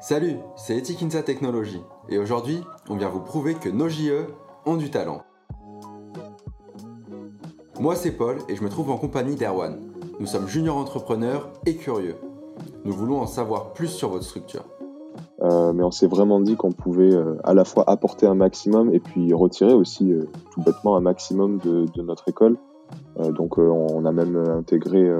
Salut, c'est Etikinsa Technologies et aujourd'hui, on vient vous prouver que nos JE ont du talent. Moi, c'est Paul et je me trouve en compagnie d'Erwan. Nous sommes juniors entrepreneurs et curieux. Nous voulons en savoir plus sur votre structure. Euh, mais on s'est vraiment dit qu'on pouvait euh, à la fois apporter un maximum et puis retirer aussi euh, tout bêtement un maximum de, de notre école. Donc on a même intégré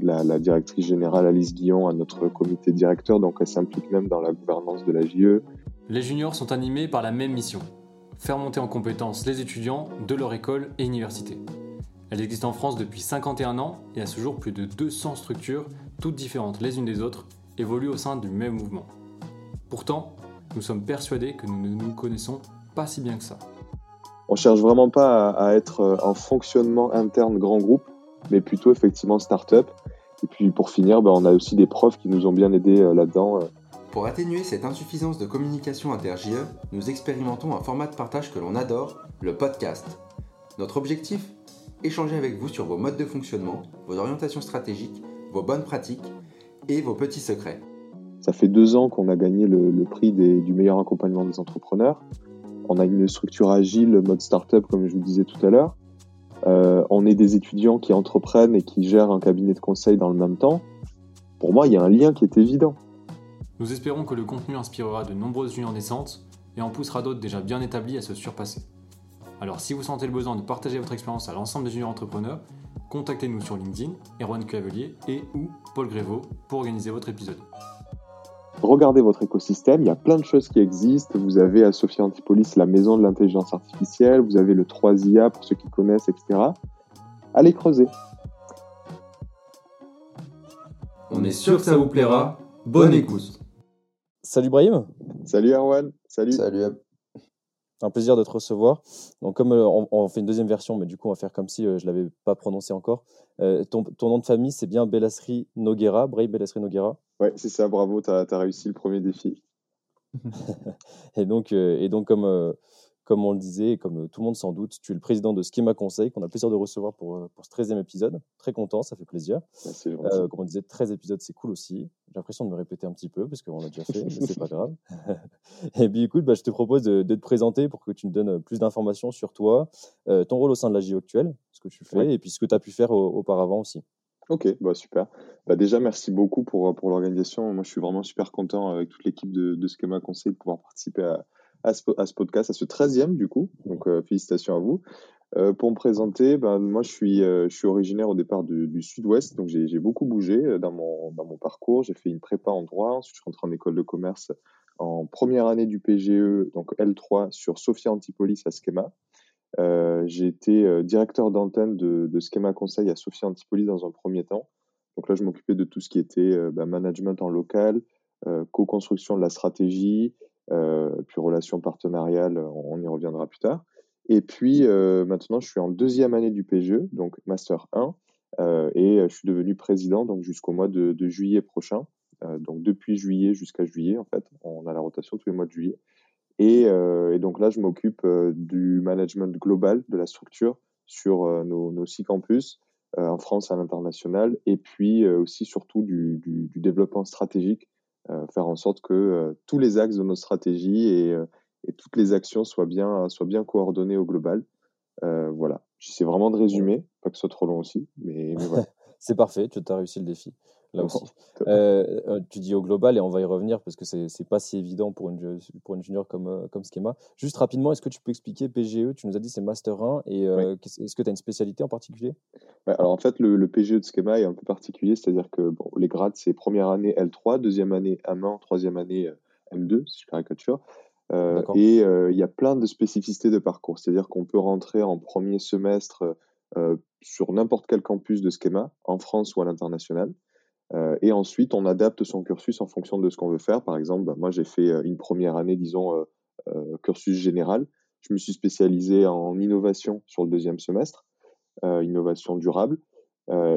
la, directrice générale Alice Guillon à notre comité directeur, donc elle s'implique même dans la gouvernance de la JE. Les juniors sont animés par la même mission, faire monter en compétence les étudiants de leur école et université. Elle existe en France depuis 51 ans et à ce jour plus de 200 structures, toutes différentes les unes des autres, évoluent au sein du même mouvement. Pourtant, nous sommes persuadés que nous ne nous connaissons pas si bien que ça. On cherche vraiment pas à, être en fonctionnement interne grand groupe, mais plutôt effectivement start-up. Et puis pour finir, ben, on a aussi des profs qui nous ont bien aidés euh, là-dedans. Euh. Pour atténuer cette insuffisance de communication inter-JE, nous expérimentons un format de partage que l'on adore, le podcast. Notre objectif? Échanger avec vous sur vos modes de fonctionnement, vos orientations stratégiques, vos bonnes pratiques et vos petits secrets. Ça fait deux ans qu'on a gagné le, prix du meilleur accompagnement des entrepreneurs. On a une structure agile, mode startup, comme je vous disais tout à l'heure. Euh, on est des étudiants qui entreprennent et qui gèrent un cabinet de conseil dans le même temps. Pour moi, il y a un lien qui est évident. Nous espérons que le contenu inspirera de nombreuses juniors naissantes et en poussera d'autres déjà bien établis à se surpasser. Alors si vous sentez le besoin de partager votre expérience à l'ensemble des juniors entrepreneurs, contactez-nous sur LinkedIn, Erwan Cavelier et ou Paul Grévaux pour organiser votre épisode regardez votre écosystème, il y a plein de choses qui existent. Vous avez à Sophia Antipolis la maison de l'intelligence artificielle, vous avez le 3IA pour ceux qui connaissent, etc. Allez creuser. On est sûr que ça vous plaira. Bonne écoute. Salut Brahim. Salut Erwan. Salut. Salut un plaisir de te recevoir. Donc, comme euh, on, fait une deuxième version, mais du coup, on va faire comme si euh, je ne l'avais pas prononcé encore. Euh, ton, nom de famille, c'est bien Bellasri Noguera, Bray Bellasri Noguera Ouais, c'est ça, bravo, tu as, réussi le premier défi. et, donc, et donc, comme comme on le disait, comme tout le monde sans doute, tu es le président de Schema Conseil, qu'on a plaisir de recevoir pour, euh, pour ce 13e épisode. Très content, ça fait plaisir. Euh, comme on disait, 13 épisodes, c'est cool aussi. J'ai l'impression de me répéter un petit peu, parce qu'on l'a déjà fait, mais c'est pas grave. et puis écoute, bah, je te propose de, te présenter pour que tu nous donnes plus d'informations sur toi, euh, ton rôle au sein de la JO actuelle, ce que tu fais, et puis ce que tu as pu faire auparavant aussi. Ok, bah super. Bah déjà, merci beaucoup pour, pour l'organisation. Moi, je suis vraiment super content avec toute l'équipe de, de Schema Conseil de pouvoir participer à, à ce, podcast, à ce 13e du coup. Donc euh, félicitations à vous. Euh, pour me présenter, ben, moi je suis, euh, je suis originaire au départ du, sud-ouest, donc j'ai beaucoup bougé dans mon, dans mon parcours. J'ai fait une prépa en droit, ensuite je suis rentré en école de commerce en première année du PGE, donc L3 sur Sophia Antipolis à Schema. J'ai été directeur d'antenne de, de, Schema Conseil à Sophia Antipolis dans un premier temps. Donc là, je m'occupais de tout ce qui était ben, management en local, co-construction de la stratégie, euh, puis relations partenariales, on y reviendra plus tard. Et puis euh, maintenant, je suis en deuxième année du PGE, donc Master 1, euh, et je suis devenu président jusqu'au mois de, juillet prochain. donc depuis juillet jusqu'à juillet, en fait, on a la rotation tous les mois de juillet. Et, donc là, je m'occupe du management global de la structure sur nos, six campus, en France et à l'international, et puis aussi surtout du, du, développement stratégique euh, faire en sorte que euh, tous les axes de nos stratégies et, euh, et, toutes les actions soient bien, soient bien coordonnées au global. voilà, j'essaie vraiment de résumer, pas que ce soit trop long aussi, mais, mais voilà. C'est parfait, tu as réussi le défi là aussi. Euh, euh, tu dis au global, et on va y revenir parce que c'est n'est pas si évident pour une, pour une junior comme, euh, comme Schema. Juste rapidement, est-ce que tu peux expliquer PGE Tu nous as dit c'est Master 1, et est-ce que tu as une spécialité en particulier? Alors en fait, le, PGE de Schema est un peu particulier, c'est-à-dire que bon, les grades, c'est première année L3, deuxième année M1, troisième année M2, si je caricature. et il y a plein de spécificités de parcours, c'est-à-dire qu'on peut rentrer en premier semestre sur n'importe quel campus de Schema, en France ou à l'international. Euh, et ensuite, on adapte son cursus en fonction de ce qu'on veut faire. Par exemple, bah, moi, j'ai fait euh, une première année, disons, euh, cursus général. Je me suis spécialisé en innovation sur le deuxième semestre, innovation durable.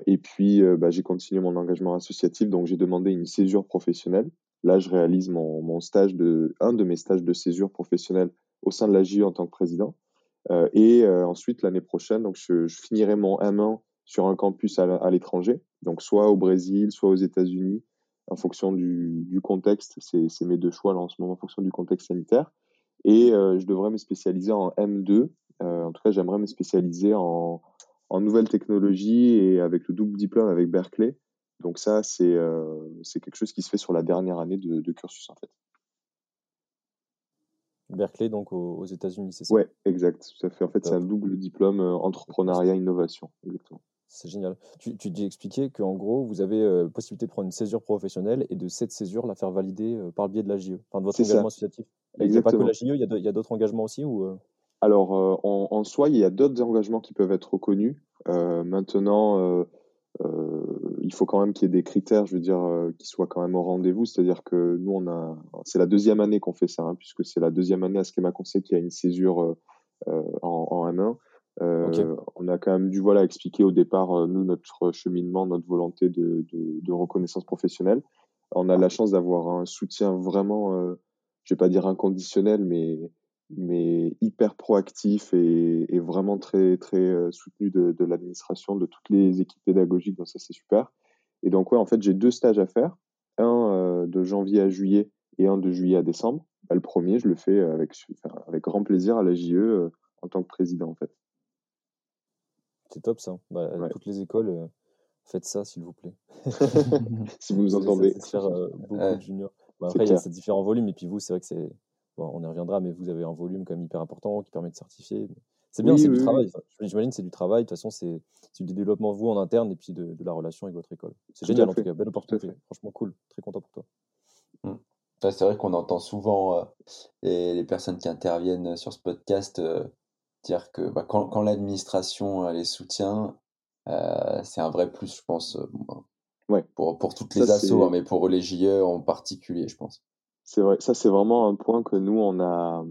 et puis, bah, j'ai continué mon engagement associatif, donc j'ai demandé une césure professionnelle. Là, je réalise mon, stage de, un de mes stages de césure professionnelle au sein de la JE en tant que président. Et ensuite, l'année prochaine, donc je, finirai mon M1 sur un campus à, l'étranger, donc soit au Brésil, soit aux États-Unis, en fonction du, contexte. C'est mes deux choix là en ce moment en fonction du contexte sanitaire. Et je devrais me spécialiser en M2. en tout cas, j'aimerais me spécialiser en, nouvelles technologies et avec le double diplôme avec Berkeley. Donc ça, c'est quelque chose qui se fait sur la dernière année de cursus en fait. Berkeley, donc aux, États-Unis, c'est ça? Ouais, exact, à fait. En fait, c'est un double diplôme entrepreneuriat innovation, exactement. C'est génial. Tu, tu dis expliquer qu'en gros, vous avez euh, possibilité de prendre une césure professionnelle et de cette césure la faire valider euh, par le biais de la JE, enfin de votre engagement associatif. Il n'y a pas que la JE, il y a d'autres engagements aussi ou euh? Alors, en, en, soi, il y a d'autres engagements qui peuvent être reconnus. maintenant, il faut quand même qu'il y ait des critères, je veux dire, qui soient quand même au rendez-vous. C'est-à-dire que nous, on a, c'est la deuxième année qu'on fait ça, hein, puisque c'est la deuxième année à Schema Conseil qui a une césure en, en M1. Euh, on a quand même dû voilà expliquer au départ euh, nous notre cheminement, notre volonté de, de, reconnaissance professionnelle. On a la chance d'avoir un soutien vraiment, euh, je vais pas dire inconditionnel, mais mais hyper proactif et, et vraiment très très soutenu de, de l'administration, de toutes les équipes pédagogiques. Donc ça c'est super. Et donc ouais, en fait j'ai deux stages à faire, un de janvier à juillet et un de juillet à décembre. Bah, le premier, je le fais avec avec grand plaisir à la JE en tant que président en fait. C'est top ça. Bah, toutes les écoles, euh, faites ça s'il vous plaît. si vous nous entendez. faire euh, beaucoup de juniors. Bah, après, il y a ces différents volumes, et puis vous, c'est vrai que c'est. Bon, on y reviendra, mais vous avez un volume quand même hyper important qui permet de certifier. C'est bien, c'est du travail. J'imagine c'est du travail. De toute façon, c'est du développement vous en interne et puis de, la relation avec votre école. C'est génial en tout cas, belle opportunité. Franchement, cool. Très content pour toi. Mmh. c'est vrai qu'on entend souvent euh, les, personnes qui interviennent sur ce podcast dire que bah, quand, quand l'administration les soutient, euh, c'est un vrai plus, je pense, euh, ouais. pour, pour toutes les assos, hein, mais pour les JE en particulier, je pense. C'est vrai, ça c'est vraiment un point que nous, on a,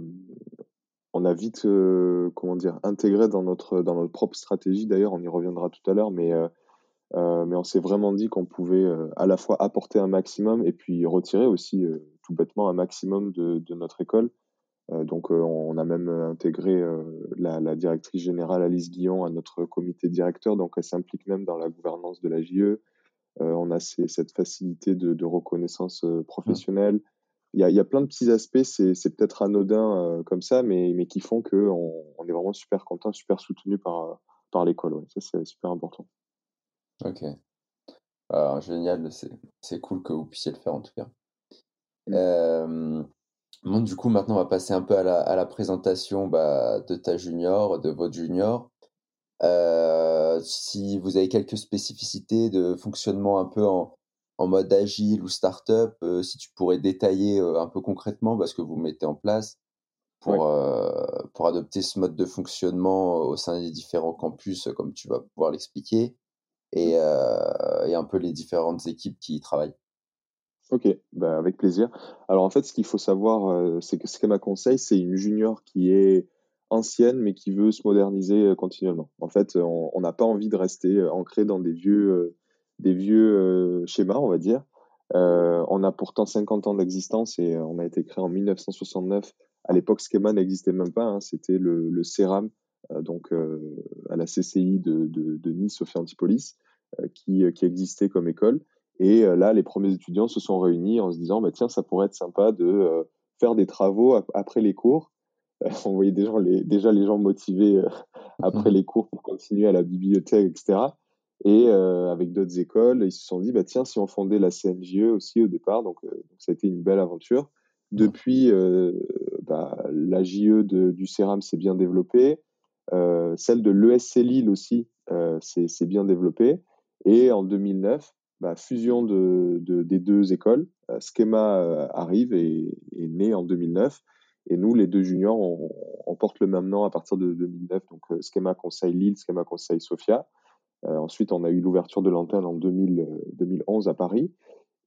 on a vite, euh, comment dire, intégré dans notre, dans notre propre stratégie. D'ailleurs, on y reviendra tout à l'heure, mais, mais on s'est vraiment dit qu'on pouvait à la fois apporter un maximum et puis retirer aussi tout bêtement un maximum de, de notre école. Euh, donc, euh, on a même intégré euh, la, la, directrice générale Alice Guillon à notre comité directeur, donc elle s'implique même dans la gouvernance de la JE. on a cette facilité de, de reconnaissance professionnelle. Il y, a, il y, a, plein de petits aspects, c'est peut-être anodin comme ça, mais, mais qui font qu'on on est vraiment super content, super soutenu par, par l'école. Ouais. Ça, c'est super important. Ok. Alors, génial, c'est cool que vous puissiez le faire en tout cas. Mmh. Euh, Bon, du coup, maintenant, on va passer un peu à la, à la présentation bah, de ta junior, de votre junior. Euh, si vous avez quelques spécificités de fonctionnement un peu en, en mode agile ou startup, euh, si tu pourrais détailler euh, un peu concrètement bah, ce que vous mettez en place pour, euh, pour adopter ce mode de fonctionnement au sein des différents campus, comme tu vas pouvoir l'expliquer, et, et un peu les différentes équipes qui y travaillent. Ok, bah avec plaisir. Alors en fait, ce qu'il faut savoir, euh, c'est que Schema Conseil, c'est une junior qui est ancienne, mais qui veut se moderniser euh, continuellement. En fait, on n'a pas envie de rester euh, ancré dans des vieux, des vieux schémas, on va dire. on a pourtant 50 ans d'existence et on a été créé en 1969. À l'époque, Schema n'existait même pas. Hein, C'était le, le CERAM, donc à la CCI de, de, de Nice, Sophie Antipolis, qui, qui existait comme école. Et euh, là, les premiers étudiants se sont réunis en se disant, bah, tiens, ça pourrait être sympa de euh, faire des travaux après les cours. on voyait déjà les, déjà les gens motivés euh, après les cours pour continuer à la bibliothèque, etc. Et avec d'autres écoles, ils se sont dit, bah, tiens, si on fondait la CNJE aussi au départ, donc, ça a été une belle aventure. Depuis, bah, la JE de, du CERAM s'est bien développée. celle de l'ESC Lille aussi s'est bien développée. Et en 2009, bah, fusion de, de, des deux écoles. Euh, Schema euh, arrive et est né en 2009. Et nous, les deux juniors, on, on, porte le même nom à partir de 2009. Donc, euh, Schema Conseil Lille, Schema Conseil Sofia. Ensuite, on a eu l'ouverture de l'antenne en 2000, 2011 à Paris.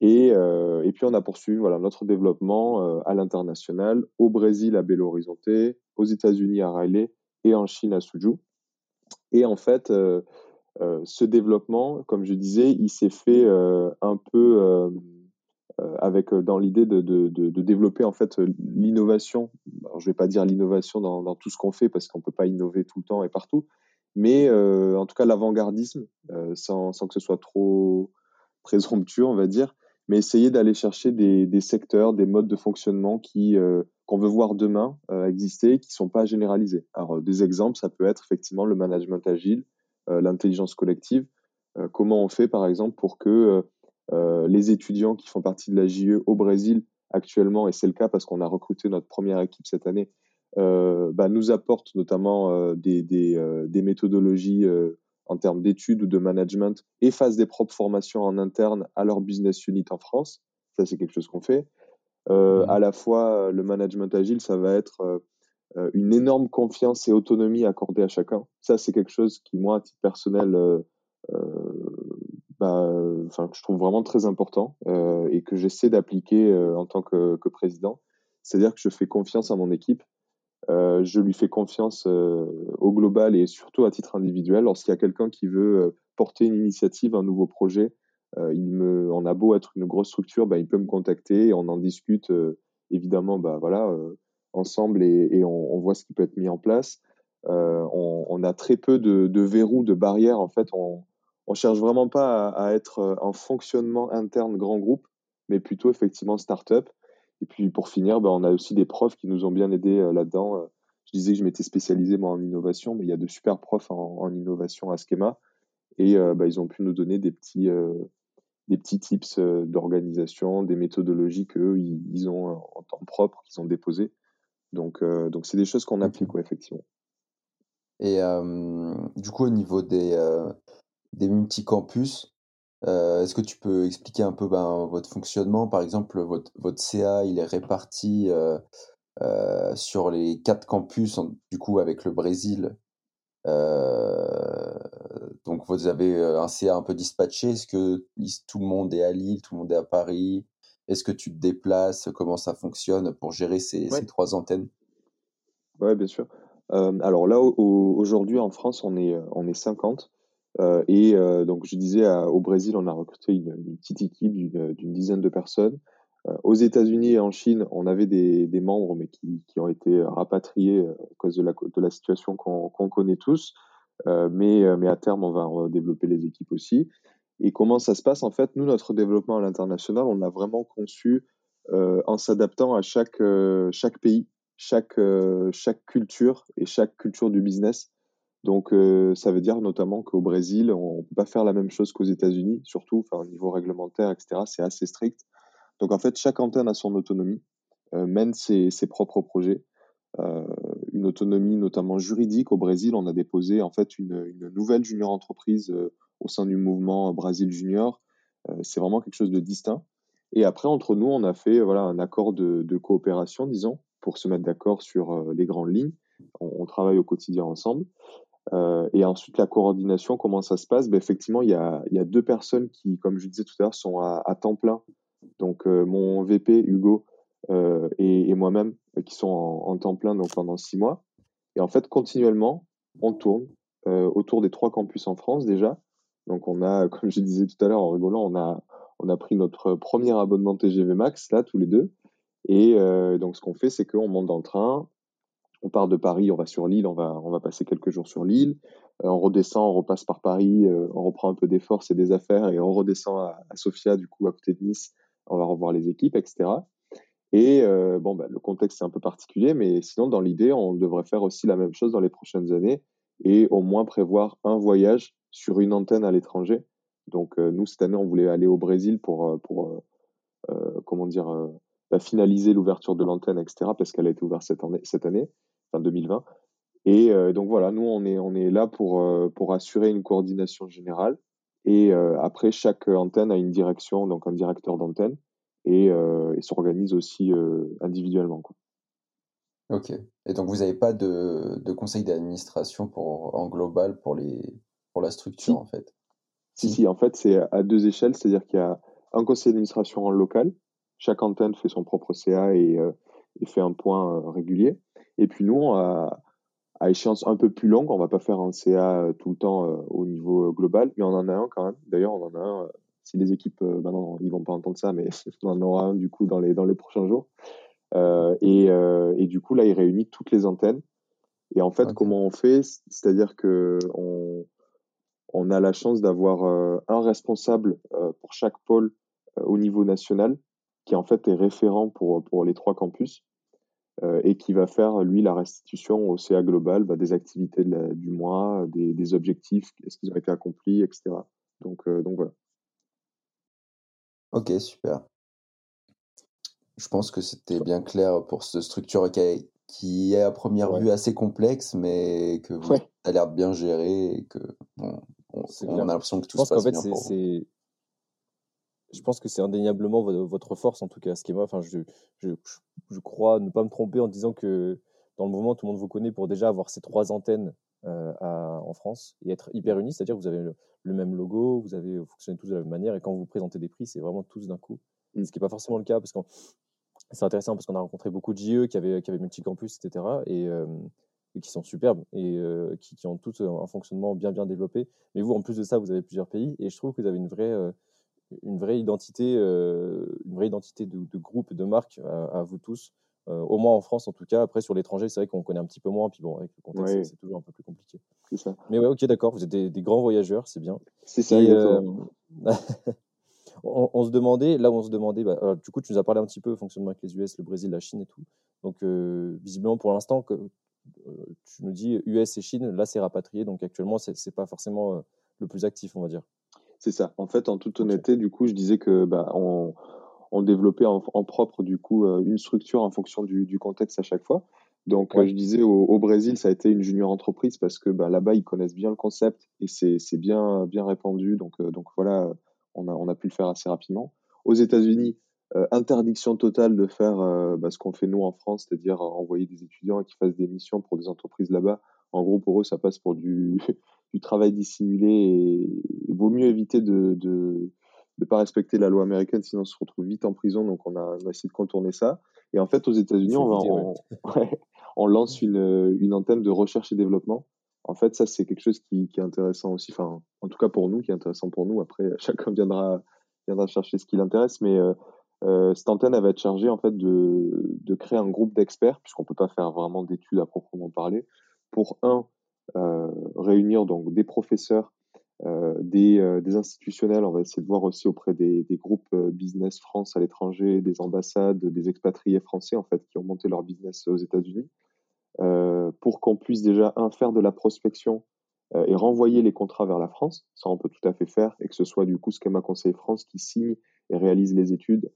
Et, et, puis, on a poursuivi notre développement à l'international, au Brésil à Belo Horizonte, aux États-Unis à Raleigh et en Chine à Suzhou. Et en fait, euh, ce développement, comme je disais, il s'est fait euh, un peu euh, dans l'idée de, développer en fait l'innovation. je ne vais pas dire l'innovation dans, tout ce qu'on fait parce qu'on ne peut pas innover tout le temps et partout, mais en tout cas l'avant-gardisme, sans, sans, que ce soit trop présomptueux, on va dire, mais essayer d'aller chercher des, des, secteurs, des modes de fonctionnement qui qu'on veut voir demain exister, qui sont pas généralisés. Alors des exemples, ça peut être effectivement le management agile, l'intelligence collective. comment on fait par exemple pour que les étudiants qui font partie de la JE au Brésil actuellement, et c'est le cas parce qu'on a recruté notre première équipe cette année, bah, nous apportent notamment euh, des, des, euh, des, méthodologies en termes d'études ou de management et fassent des propres formations en interne à leur business unit en France. Ça, c'est quelque chose qu'on fait. Mmh. À la fois, le management agile, ça va être une énorme confiance et autonomie accordée à chacun. Ça, c'est quelque chose qui, moi, à titre personnel, bah, enfin, je trouve vraiment très important et que j'essaie d'appliquer en tant que, que président. C'est-à-dire que je fais confiance à mon équipe euh, je lui fais confiance euh, au global et surtout à titre individuel. Lorsqu'il y a quelqu'un qui veut euh, porter une initiative, un nouveau projet, il me, on a beau être une grosse structure, bah, il peut me contacter et on en discute évidemment bah, ensemble et, on, voit ce qui peut être mis en place. On, a très peu de, verrous, de barrières. En fait, on, on cherche vraiment pas à, être en fonctionnement interne grand groupe, mais plutôt effectivement start-up et puis pour finir, ben, on a aussi des profs qui nous ont bien aidés euh, là-dedans. Euh. Je disais que je m'étais spécialisé moi en innovation, mais il y a de super profs en, innovation à Schema. Et ben, ils ont pu nous donner des petits, des petits tips d'organisation, des méthodologies qu'eux, ils, ils, ont en temps propre, qu'ils ont déposées. Donc, donc c'est des choses qu'on applique, ouais, effectivement. Et du coup, au niveau des, des multicampus, euh, est-ce que tu peux expliquer un peu ben, votre fonctionnement? Par exemple, votre, votre CA, il est réparti euh, euh, sur les quatre campus, du coup, avec le Brésil. donc, vous avez un CA un peu dispatché. Est-ce que tout le monde est à Lille, tout le monde est à Paris? Est-ce que tu te déplaces? Comment ça fonctionne pour gérer ces, ces trois antennes? Oui, bien sûr. alors là, aujourd'hui, en France, on est, on est 50. Euh, et euh, donc, je disais, au Brésil, on a recruté une, petite équipe d'une dizaine de personnes. Euh, aux États-Unis et en Chine, on avait des, membres, mais qui, ont été rapatriés à cause de la, la situation qu'on connaît tous. mais, mais à terme, on va développer les équipes aussi. Et comment ça se passe? En fait, nous, notre développement à l'international, on a vraiment conçu en s'adaptant à chaque, chaque pays, chaque, chaque culture et chaque culture du business. Donc, euh, ça veut dire notamment qu'au Brésil, on ne peut pas faire la même chose qu'aux États-Unis, surtout au niveau réglementaire, etc. C'est assez strict. Donc, en fait, chaque antenne a son autonomie, euh, mène ses, ses, propres projets. Euh, une autonomie notamment juridique. Au Brésil, on a déposé en fait une, une nouvelle junior entreprise euh, au sein du mouvement Brésil Junior. Euh, c'est vraiment quelque chose de distinct. Et après, entre nous, on a fait voilà, un accord de, de coopération, disons, pour se mettre d'accord sur euh, les grandes lignes. On, travaille au quotidien ensemble. Euh, et ensuite, la coordination, comment ça se passe? Ben, Effectivement, il y, a, y a, deux personnes qui, comme je disais tout à l'heure, sont à, temps plein. Donc, euh, mon VP, Hugo, euh, et, moi-même, qui sont en, temps plein donc pendant six mois. Et en fait, continuellement, on tourne autour des trois campus en France déjà. Donc, on a, comme je disais tout à l'heure en rigolant, on a, on a pris notre premier abonnement TGV Max, là, tous les deux. Et donc, ce qu'on fait, c'est qu'on monte dans le train, on part de Paris, on va sur l'île, on va, on va passer quelques jours sur l'île. Euh, on redescend, on repasse par Paris, euh, on reprend un peu des forces et des affaires et on redescend à, Sofia, du coup, à côté de Nice. On va revoir les équipes, etc. Et euh, bon, bah, le contexte est un peu particulier, mais sinon, dans l'idée, on devrait faire aussi la même chose dans les prochaines années et au moins prévoir un voyage sur une antenne à l'étranger. Donc, nous, cette année, on voulait aller au Brésil pour, pour comment dire, bah, finaliser l'ouverture de l'antenne, etc., parce qu'elle a été ouverte cette année. Cette année enfin 2020. Et euh, donc voilà, nous on est on est là pour euh, pour assurer une coordination générale. Et euh, après chaque antenne a une direction, donc un directeur d'antenne, et, et s'organise aussi individuellement. Quoi. Ok. Et donc vous n'avez pas de, de conseil d'administration pour en global pour les pour la structure si. en fait? Si si, en fait c'est à deux échelles, c'est-à-dire qu'il y a un conseil d'administration en local. Chaque antenne fait son propre CA et, et fait un point régulier. Et puis nous, à, à échéance un peu plus longue, on va pas faire un CA euh, tout le temps euh, au niveau euh, global, mais on en a un quand même. D'ailleurs, on en a un. si les équipes, euh, bah non, ils vont pas entendre ça, mais on en aura un du coup dans les dans les prochains jours. Euh, et, euh, et du coup, là, il réunit toutes les antennes. Et en fait, okay. comment on fait? C'est-à-dire que on, on a la chance d'avoir un responsable pour chaque pôle au niveau national, qui en fait est référent pour, pour les trois campus. Et qui va faire, lui, la restitution au CA global bah, des activités du mois, des, des objectifs, est-ce qu'ils ont été accomplis, etc. Donc, donc voilà. Ok, super. Je pense que c'était bien clair pour cette structure qui, est à première vue assez complexe, mais que vous avez l'air de bien gérer et que bon, on, a l'impression que tout se passe bien je pense que c'est indéniablement votre force, en tout cas, Schema. Enfin, je, je, je, crois ne pas me tromper en disant que dans le moment, tout le monde vous connaît pour déjà avoir ces trois antennes euh, à, en France et être hyper unis, c'est-à-dire que vous avez le, même logo, vous avez fonctionné tous de la même manière, et quand vous présentez des prix, c'est vraiment tous d'un coup. Mm. Ce qui n'est pas forcément le cas, parce que c'est intéressant parce qu'on a rencontré beaucoup de JE qui avaient, qui avaient multi-campus, etc. Et, euh, et, qui sont superbes et euh, qui, qui, ont tous un fonctionnement bien bien développé. Mais vous, en plus de ça, vous avez plusieurs pays et je trouve que vous avez une vraie, une vraie identité, une vraie identité de, de groupe, de marque à, vous tous. au moins en France en tout cas. Après sur l'étranger, c'est vrai qu'on connaît un petit peu moins. Puis bon, avec le contexte, c'est toujours un peu plus compliqué. Ça. Mais ouais, ok, d'accord. Vous êtes des, grands voyageurs, c'est bien. C'est ça. on, se demandait, là où on se demandait, bah, du coup, tu nous as parlé un petit peu fonctionnement avec les US, le Brésil, la Chine et tout. Donc, visiblement, pour l'instant, tu nous dis US et Chine, là, c'est rapatrié. Donc, actuellement, c'est n'est pas forcément le plus actif, on va dire. C'est ça. En fait, en toute honnêteté, du coup, je disais que bah, on, développait en, propre du coup une structure en fonction du, contexte à chaque fois. Donc, je disais au, Brésil, ça a été une junior entreprise parce que bah, là-bas, ils connaissent bien le concept et c'est bien, bien répandu. Donc, donc voilà, on a, on a pu le faire assez rapidement. Aux États-Unis, euh, interdiction totale de faire euh, bah, ce qu'on fait nous en France, c'est-à-dire envoyer des étudiants qui fassent des missions pour des entreprises là-bas. En gros, pour eux, ça passe pour du, du travail dissimulé et il vaut mieux éviter de de ne pas respecter la loi américaine, sinon on se retrouve vite en prison. Donc on a, essayé de contourner ça. Et en fait, aux États-Unis, on, on, on, lance une, une antenne de recherche et développement en fait, ça, c'est quelque chose qui, est intéressant aussi. Enfin, en tout cas pour nous, qui est intéressant pour nous. Après, chacun viendra, viendra chercher ce qui l'intéresse. Mais euh, euh, cette antenne, elle va être chargée en fait de, créer un groupe d'experts, puisqu'on peut pas faire vraiment d'études à proprement parler, pour un réunir donc des professeurs, des, institutionnels. On va essayer de voir aussi auprès des, groupes business France à l'étranger, des ambassades, des expatriés français en fait qui ont monté leur business aux États-Unis. Euh, pour qu'on puisse déjà, un, faire de la prospection euh, et renvoyer les contrats vers la France. Ça, on peut tout à fait faire, et que ce soit du coup Schema Conseil France qui signe et réalise les études,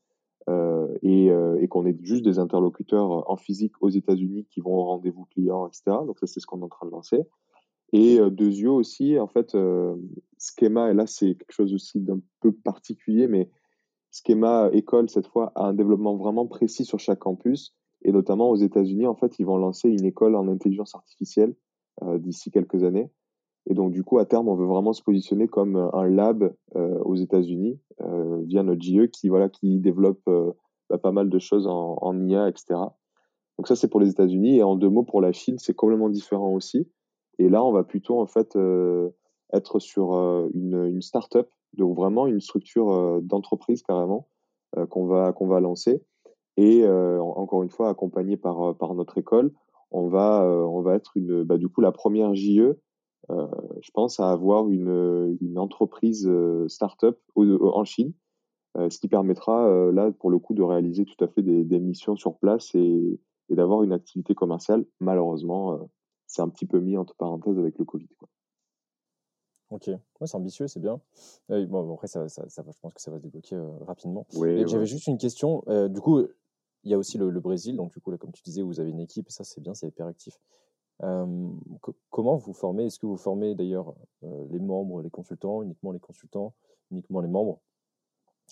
euh, et qu'on ait juste des interlocuteurs en physique aux États-Unis qui vont au rendez-vous client, etc. Donc ça, c'est ce qu'on est en train de lancer. Et euh, yeux aussi, en fait, Schema, et là, c'est quelque chose aussi d'un peu particulier, mais Schema École, cette fois, a un développement vraiment précis sur chaque campus et notamment aux États-Unis, en fait, ils vont lancer une école en intelligence artificielle euh, d'ici quelques années. Et donc, du coup, à terme, on veut vraiment se positionner comme un lab euh, aux États-Unis euh, via notre JE qui, voilà, qui développe bah, pas mal de choses en, en, IA, etc. Donc ça, c'est pour les États-Unis. Et en deux mots, pour la Chine, c'est complètement différent aussi. Et là, on va plutôt en fait être sur une, une start-up, donc vraiment une structure d'entreprise carrément qu'on va qu'on va lancer et euh, encore une fois, accompagné par, euh, par notre école, on va, euh, on va être une, bah, du coup la première JE, je pense, à avoir une, une entreprise start-up en Chine, ce qui permettra là, pour le coup, de réaliser tout à fait des, des missions sur place et, et d'avoir une activité commerciale. Malheureusement, c'est un petit peu mis entre parenthèses avec le Covid. Quoi. Ok, ouais, c'est ambitieux, c'est bien. bon, après, ça, ça, ça, je pense que ça va se débloquer rapidement. Oui, J'avais juste une question. du coup, il y a aussi le, Brésil, donc du coup, là, comme tu disais, vous avez une équipe, et ça c'est bien, c'est hyper actif. comment vous formez? Est-ce que vous formez d'ailleurs euh, les membres, les consultants, uniquement les consultants, uniquement les membres?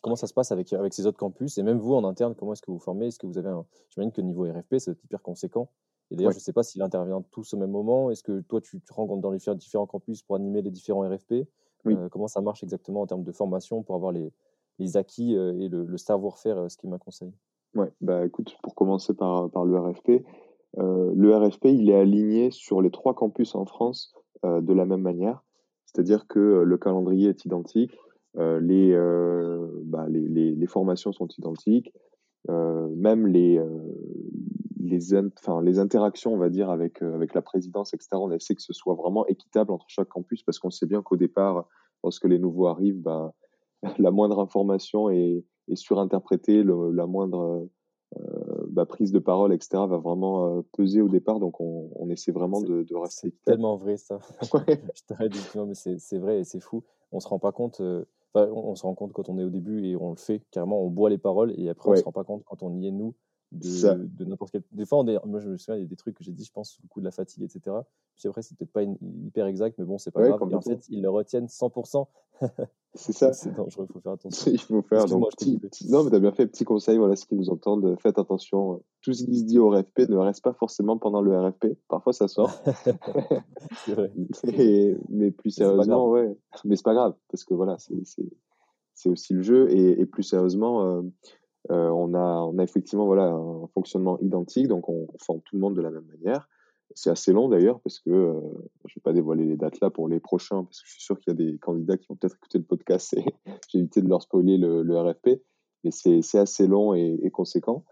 Comment ça se passe avec, avec ces autres campus? Et même vous, en interne, comment est-ce que vous formez? Est-ce que vous avez un... J'imagine que niveau RFP, c'est hyper conséquent. Et d'ailleurs, je ne sais pas s'il intervient tous au même moment. Est-ce que toi, tu te rencontres dans les différents campus pour animer les différents RFP euh, Comment ça marche exactement en termes de formation pour avoir les, les acquis euh, et le, le savoir-faire, ce qui m'a conseillé Ouais, bah écoute, pour commencer par, par le RFP, euh, le RFP, il est aligné sur les trois campus en France euh, de la même manière, c'est-à-dire que euh, le calendrier est identique, euh, les, euh, bah, les, les, les, formations sont identiques, euh, même les, les, enfin, les interactions, on va dire, avec, avec la présidence, etc., on essaie que ce soit vraiment équitable entre chaque campus, parce qu'on sait bien qu'au départ, lorsque les nouveaux arrivent, bah, la moindre information est, et surinterpréter la moindre bah, prise de parole, etc., va vraiment peser au départ. Donc, on, on essaie vraiment de, de rester. C'est tellement vrai, ça. Je t'arrête, mais c'est vrai et c'est fou. On se rend pas compte. on, se rend compte quand on est au début et on le fait carrément. On boit les paroles et après, on se rend pas compte quand on y est, nous, de, de n'importe quel. Des fois, moi, je me souviens, il y a des trucs que j'ai dit, je pense, sous le coup de la fatigue, etc. Puis après, c'est peut-être pas hyper exact, mais bon, c'est pas grave. Et en fait, ils le retiennent 100%. C'est ça. c'est dangereux, il faut faire attention. il faut faire. Donc, petit, Non, mais tu as bien fait. Petit conseil, voilà, ce qui nous entendent, faites attention. Tout ce qui se dit au RFP ne reste pas forcément pendant le RFP. Parfois, ça sort. c'est vrai. mais plus sérieusement, ouais. Mais c'est pas grave, parce que voilà, c'est aussi le jeu. Et, et plus sérieusement, euh, euh, on, a, effectivement voilà, un fonctionnement identique, donc on, forme tout le monde de la même manière. C'est assez long d'ailleurs parce que euh, je ne vais pas dévoiler les dates là pour les prochains parce que je suis sûr qu'il y a des candidats qui vont peut-être écouter le podcast et j'ai évité de leur spoiler le, RFP, mais c'est assez long et, conséquent.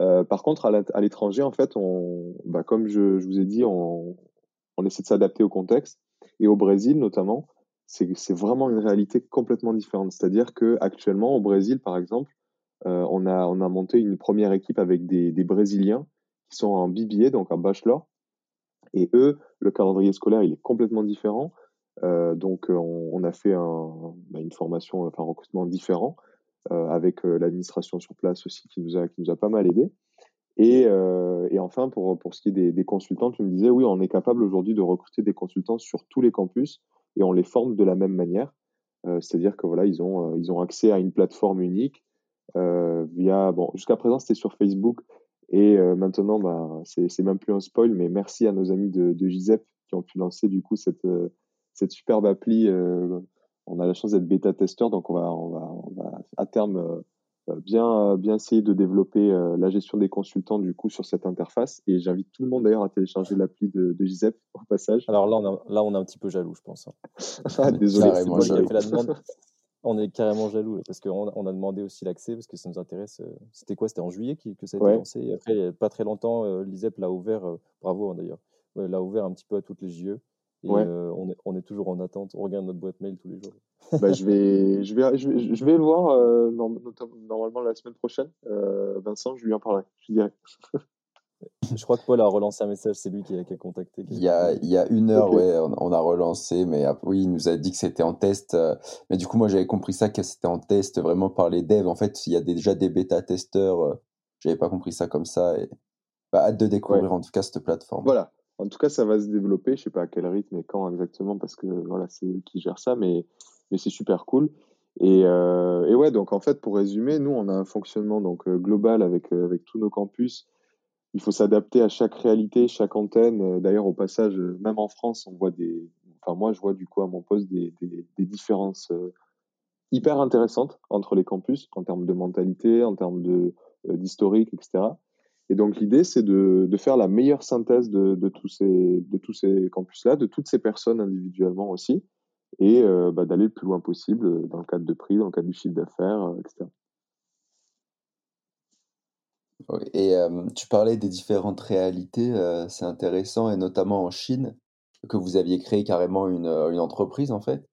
Euh, par contre, à l'étranger, en fait, on, bah, comme je, vous ai dit, on, on essaie de s'adapter au contexte et au Brésil notamment, c'est vraiment une réalité complètement différente. C'est-à-dire que actuellement au Brésil, par exemple, on, a, on a monté une première équipe avec des, des Brésiliens qui sont en BBA, donc en bachelor. Et eux, le calendrier scolaire, il est complètement différent. Euh, donc, on, on, a fait un, bah, une formation, enfin, un recrutement différent, euh, avec euh, l'administration sur place aussi qui nous a, qui nous a pas mal aidé. Et, euh, et enfin, pour, pour ce qui est des, des, consultants, tu me disais, oui, on est capable aujourd'hui de recruter des consultants sur tous les campus et on les forme de la même manière. Euh, c'est-à-dire que voilà, ils ont, ils ont accès à une plateforme unique euh, via bon jusqu'à présent c'était sur Facebook et euh, maintenant bah, c'est même plus un spoil mais merci à nos amis de, de Gizep qui ont pu lancer du coup cette euh, cette superbe appli on a la chance d'être bêta testeur donc on va on va, on va à terme bien bien essayer de développer la gestion des consultants du coup sur cette interface et j'invite tout le monde d'ailleurs à télécharger l'appli de, de Gizep au passage. Alors là on a, là on est un petit peu jaloux je pense. Hein. ah, désolé, c'est moi qui ai fait la demande. On est carrément jaloux parce qu'on on a demandé aussi l'accès parce que ça nous intéresse. Euh, c'était quoi? C'était en juillet que ça a été lancé. Et après, il n'y a pas très longtemps, euh, l'ISEP l'a ouvert, euh, bravo hein, d'ailleurs, l'a ouvert un petit peu à toutes les JE. Et on, est, on, est, toujours en attente. On regarde notre boîte mail tous les jours. bah, je, vais, je, vais, je, vais, je vais le voir normalement la semaine prochaine. Vincent, je lui en parlerai. Je dirais. Je crois que Paul a relancé un message, c'est lui qui a, contacté. Il y a, il y a une heure, ouais, on, a relancé, mais oui, il nous a dit que c'était en test. Euh, mais du coup, moi, j'avais compris ça, que c'était en test vraiment par les devs. En fait, il y a déjà des bêta-testeurs. Euh, j'avais pas compris ça comme ça. Et... Bah, hâte de découvrir en tout cas cette plateforme. Voilà. En tout cas, ça va se développer. Je sais pas à quel rythme et quand exactement, parce que voilà, c'est eux qui gèrent ça, mais, mais c'est super cool. Et, euh, et, ouais, donc en fait, pour résumer, nous, on a un fonctionnement donc global avec, avec tous nos campus il faut s'adapter à chaque réalité, chaque antenne. Euh, d'ailleurs, au passage, euh, même en France, on voit des. Enfin, moi, je vois du coup à mon poste des, des, des différences euh, hyper intéressantes entre les campus en termes de mentalité, en termes de d'historique, etc. Et donc l'idée, c'est de, de, faire la meilleure synthèse de, de tous ces de tous ces campus-là, de toutes ces personnes individuellement aussi, et bah, d'aller le plus loin possible dans le cadre de prix, dans le cadre du chiffre d'affaires, etc. Et tu parlais des différentes réalités, c'est intéressant, et notamment en Chine, que vous aviez créé carrément une, une entreprise en fait.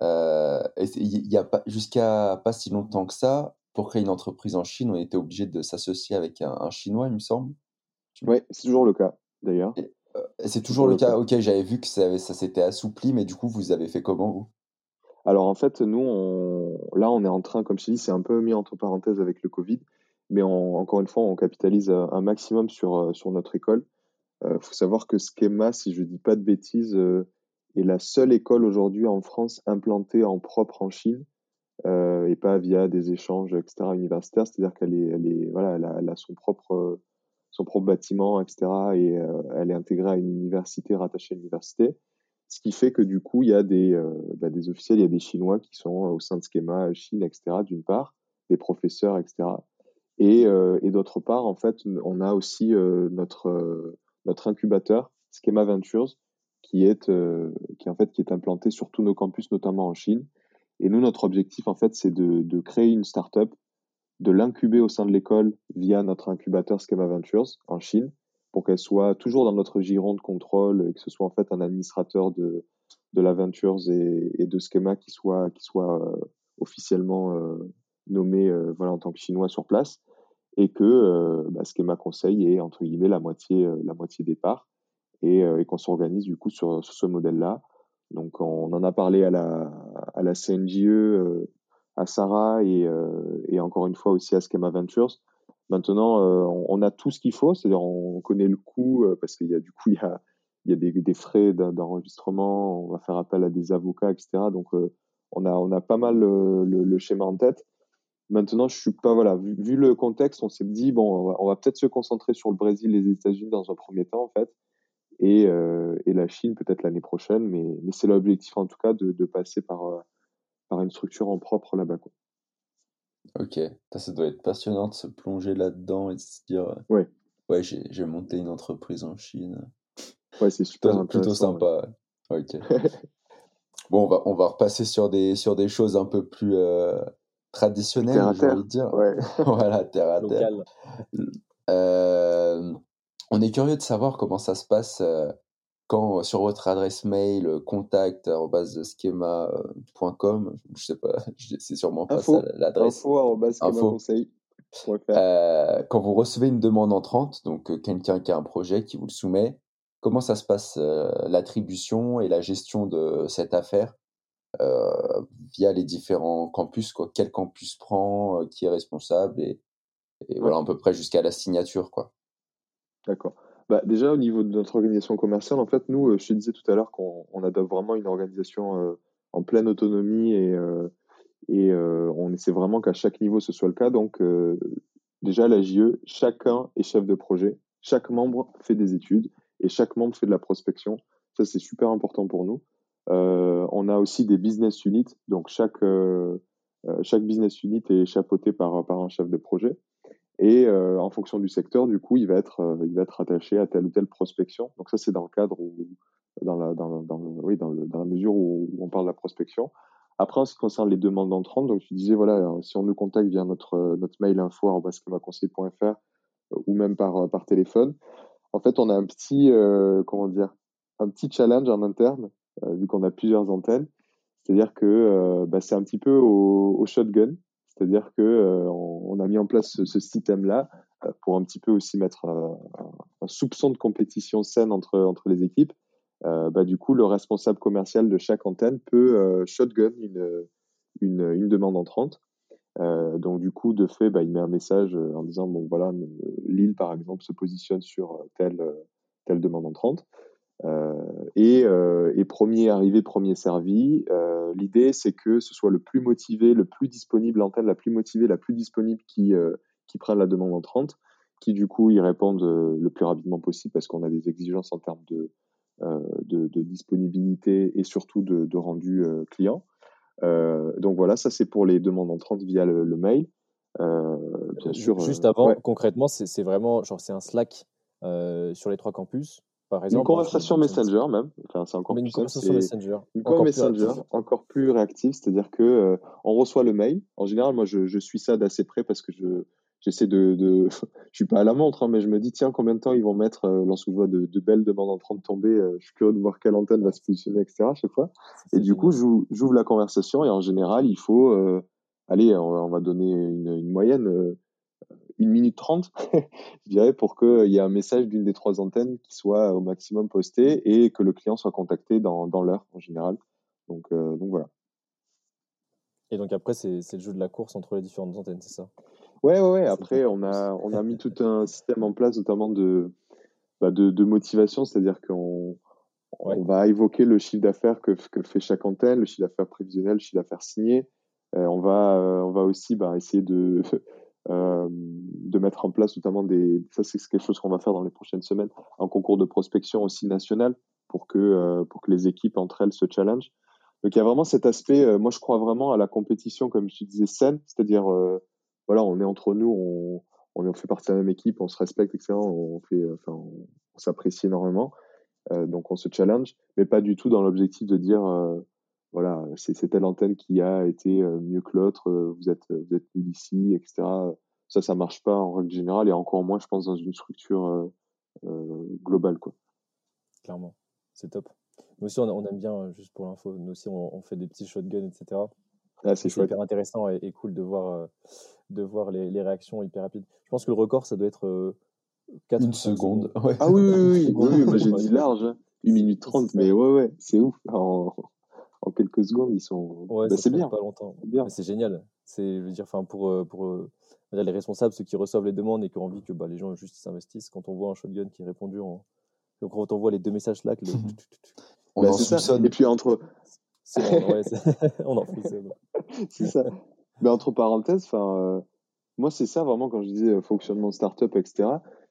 il y a pas, jusqu'à pas si longtemps que ça, pour créer une entreprise en Chine, on était obligé de s'associer avec un, Chinois, il me semble. Oui, c'est toujours le cas d'ailleurs. C'est toujours le cas. Ok, j'avais vu que ça, ça s'était assoupli, mais du coup, vous avez fait comment vous? Alors en fait, nous, on... là, on est en train, comme je dis, c'est un peu mis entre parenthèses avec le Covid mais encore une fois, on capitalise euh, un maximum sur, euh, sur notre école. Il euh, faut savoir que Schema, si je ne dis pas de bêtises, est la seule école aujourd'hui en France implantée en propre en Chine et pas via des échanges, etc., universitaires. C'est-à-dire qu'elle est, elle est, voilà, elle a, son propre, son propre bâtiment, etc., et elle est intégrée à une université rattachée à l'université. Ce qui fait que du coup, il y a des, bah, des officiels, il y a des Chinois qui sont au sein de Schema Chine, etc., d'une part, des professeurs, etc. Et, euh, et d'autre part, en fait, on a aussi euh, notre, euh, notre incubateur, Schema Ventures, qui est, qui, en fait, qui est implanté sur tous nos campus, notamment en Chine. Et nous, notre objectif, en fait, c'est de, de créer une startup, de l'incuber au sein de l'école via notre incubateur Schema Ventures en Chine, pour qu'elle soit toujours dans notre giron de contrôle, et que ce soit en fait un administrateur de, de la Ventures et, et de Schema qui soit, qui soit officiellement nommé voilà, en tant que chinois sur place et que bah, Schema Conseil est entre guillemets la moitié, la moitié des parts et, et qu'on s'organise du coup sur, sur ce modèle-là. Donc on en a parlé à la, à la CNJE, à Sarah et, et encore une fois aussi à Schema Ventures. Maintenant, on, a tout ce qu'il faut, c'est-à-dire on connaît le coût parce qu'il y a du coup il y a, il y a des, des frais d'enregistrement, on va faire appel à des avocats, etc. Donc on a on a pas mal le, le schéma en tête. Maintenant, je suis pas voilà. Vu, le contexte, on s'est dit bon, on va, peut-être se concentrer sur le Brésil, et les États-Unis dans un premier temps en fait, et, euh, et la Chine peut-être l'année prochaine. Mais, mais c'est l'objectif en tout cas de, de passer par euh, par une structure en propre là-bas. Ok, ça, doit être passionnant de se plonger là-dedans et de se dire euh, ouais, ouais, j'ai monté une entreprise en Chine. Ouais, c'est super plutôt, sympa. Ok. bon, on va on va repasser sur des sur des choses un peu plus traditionnel, j'ai envie de dire. voilà, terre à terre. Euh, on est curieux de savoir comment ça se passe euh, quand sur votre adresse mail contact@schema.com, je sais pas, c'est sûrement pas ça l'adresse. Info, euh, quand vous recevez une demande entrante, donc quelqu'un qui a un projet qui vous le soumet, comment ça se passe l'attribution et la gestion de cette affaire? euh, via les différents campus, quoi. Quel campus prend, euh, qui est responsable, et, voilà, à peu près jusqu'à la signature, quoi. D'accord. Bah, déjà, au niveau de notre organisation commerciale, en fait, nous, euh, je te disais tout à l'heure qu'on adopte vraiment une organisation en pleine autonomie et, et on essaie vraiment qu'à chaque niveau ce soit le cas. Donc, déjà, la JE, chacun est chef de projet, chaque membre fait des études et chaque membre fait de la prospection. Ça, c'est super important pour nous. Euh, on a aussi des business units, donc chaque, euh, euh, chaque business unit est chapeauté par, par un chef de projet. Et en fonction du secteur, du coup, il va être, il va être attaché à telle ou telle prospection. Donc ça, c'est dans le cadre où, dans la, dans, oui, dans, la mesure où, on parle de la prospection. Après, en ce qui concerne les demandes entrantes, donc tu disais, voilà, si on nous contacte via notre, notre mail info.conseil.fr ou même par, par téléphone, en fait, on a un petit, comment dire, un petit challenge en interne vu qu'on a plusieurs antennes. C'est-à-dire que euh, bah, c'est un petit peu au, shotgun. C'est-à-dire que euh, on, a mis en place ce, système-là pour un petit peu aussi mettre un, soupçon de compétition saine entre, entre les équipes. bah, du coup, le responsable commercial de chaque antenne peut shotgun une, une, une, demande entrante. Euh, donc du coup, de fait, bah, il met un message en disant bon voilà, Lille par exemple se positionne sur telle telle demande entrante. Euh, et, euh, et, premier arrivé, premier servi. Euh, l'idée, c'est que ce soit le plus motivé, le plus disponible, l'antenne la plus motivée, la plus disponible qui, qui prenne la demande entrante, qui du coup y répondent le plus rapidement possible parce qu'on a des exigences en termes de, de, de, disponibilité et surtout de, de rendu client. donc voilà, ça c'est pour les demandes entrantes via le, mail. bien sûr, Juste avant, concrètement, c'est vraiment genre c'est un Slack sur les trois campus une conversation Messenger même. Enfin, c'est encore une conversation Messenger. Une encore Messenger, plus encore plus réactive, c'est-à-dire que euh, on reçoit le mail. En général, moi, je, je suis ça d'assez près parce que je j'essaie de, de... je suis pas à la montre, hein, mais je me dis tiens combien de temps ils vont mettre euh, lorsque je vois de, de, belles demandes en train de tomber. Euh, je suis curieux de voir quelle antenne va se positionner, etc. À chaque fois. Et du coup, j'ouvre la conversation et en général, il faut allez, on, va donner une, une moyenne une minute trente, je dirais, pour qu'il y ait un message d'une des trois antennes qui soit au maximum posté et que le client soit contacté dans, dans l'heure en général. Donc, euh, donc voilà. Et donc après, c'est le jeu de la course entre les différentes antennes, c'est ça? Ouais, ouais, ouais. Après, on a, on a mis tout un système en place, notamment de, bah de, de, motivation, c'est-à-dire qu'on on va évoquer le chiffre d'affaires que, que fait chaque antenne, le chiffre d'affaires prévisionnel, le chiffre d'affaires signé. Euh, on, va, euh, on va aussi bah, essayer de, euh, de mettre en place notamment des. Ça, c'est quelque chose qu'on va faire dans les prochaines semaines, un concours de prospection aussi national pour que, euh, pour que les équipes entre elles se challenge. Donc il y a vraiment cet aspect, euh, moi je crois vraiment à la compétition, comme je disais, saine, c'est-à-dire, voilà, on est entre nous, on, on, fait partie de la même équipe, on se respecte, etc. On, fait, enfin, on, s'apprécie énormément, donc on se challenge, mais pas du tout dans l'objectif de dire, voilà, c'est telle antenne qui a été mieux que l'autre, vous êtes, vous êtes nul ici, etc. Ça, ça marche pas en règle générale et encore moins, je pense, dans une structure globale, quoi. Clairement, c'est top. Nous aussi, on, aime bien, juste pour l'info, nous aussi, on, fait des petits shotguns, etc. Ah, c'est hyper intéressant et, et cool de voir, euh, de voir les, les réactions hyper rapides. Je pense que le record, ça doit être euh, 4 Une seconde. Ouais. Ah oui, oui, oui, oui, secondes. oui, j'ai dit large, hein. 8 minutes 30, c'est mais ouais, ouais, c'est ouf. En, en quelques secondes, ils sont. Ouais, Bah, c'est bien, pas longtemps. c'est bien. Mais c'est génial. C'est, je veux dire, enfin, pour, euh, pour les responsables, ceux qui reçoivent les demandes et qui ont envie que bah, les gens juste s'investissent, quand on voit un shotgun qui est répondu en. donc, Quand on voit les deux messages là, que le... On Bah, en c'est ça. soupçonne. Et puis entre, ouais, on en frissonne. c'est ça. Mais entre parenthèses, enfin, euh, moi c'est ça vraiment quand je disais euh, fonctionnement de startup, etc.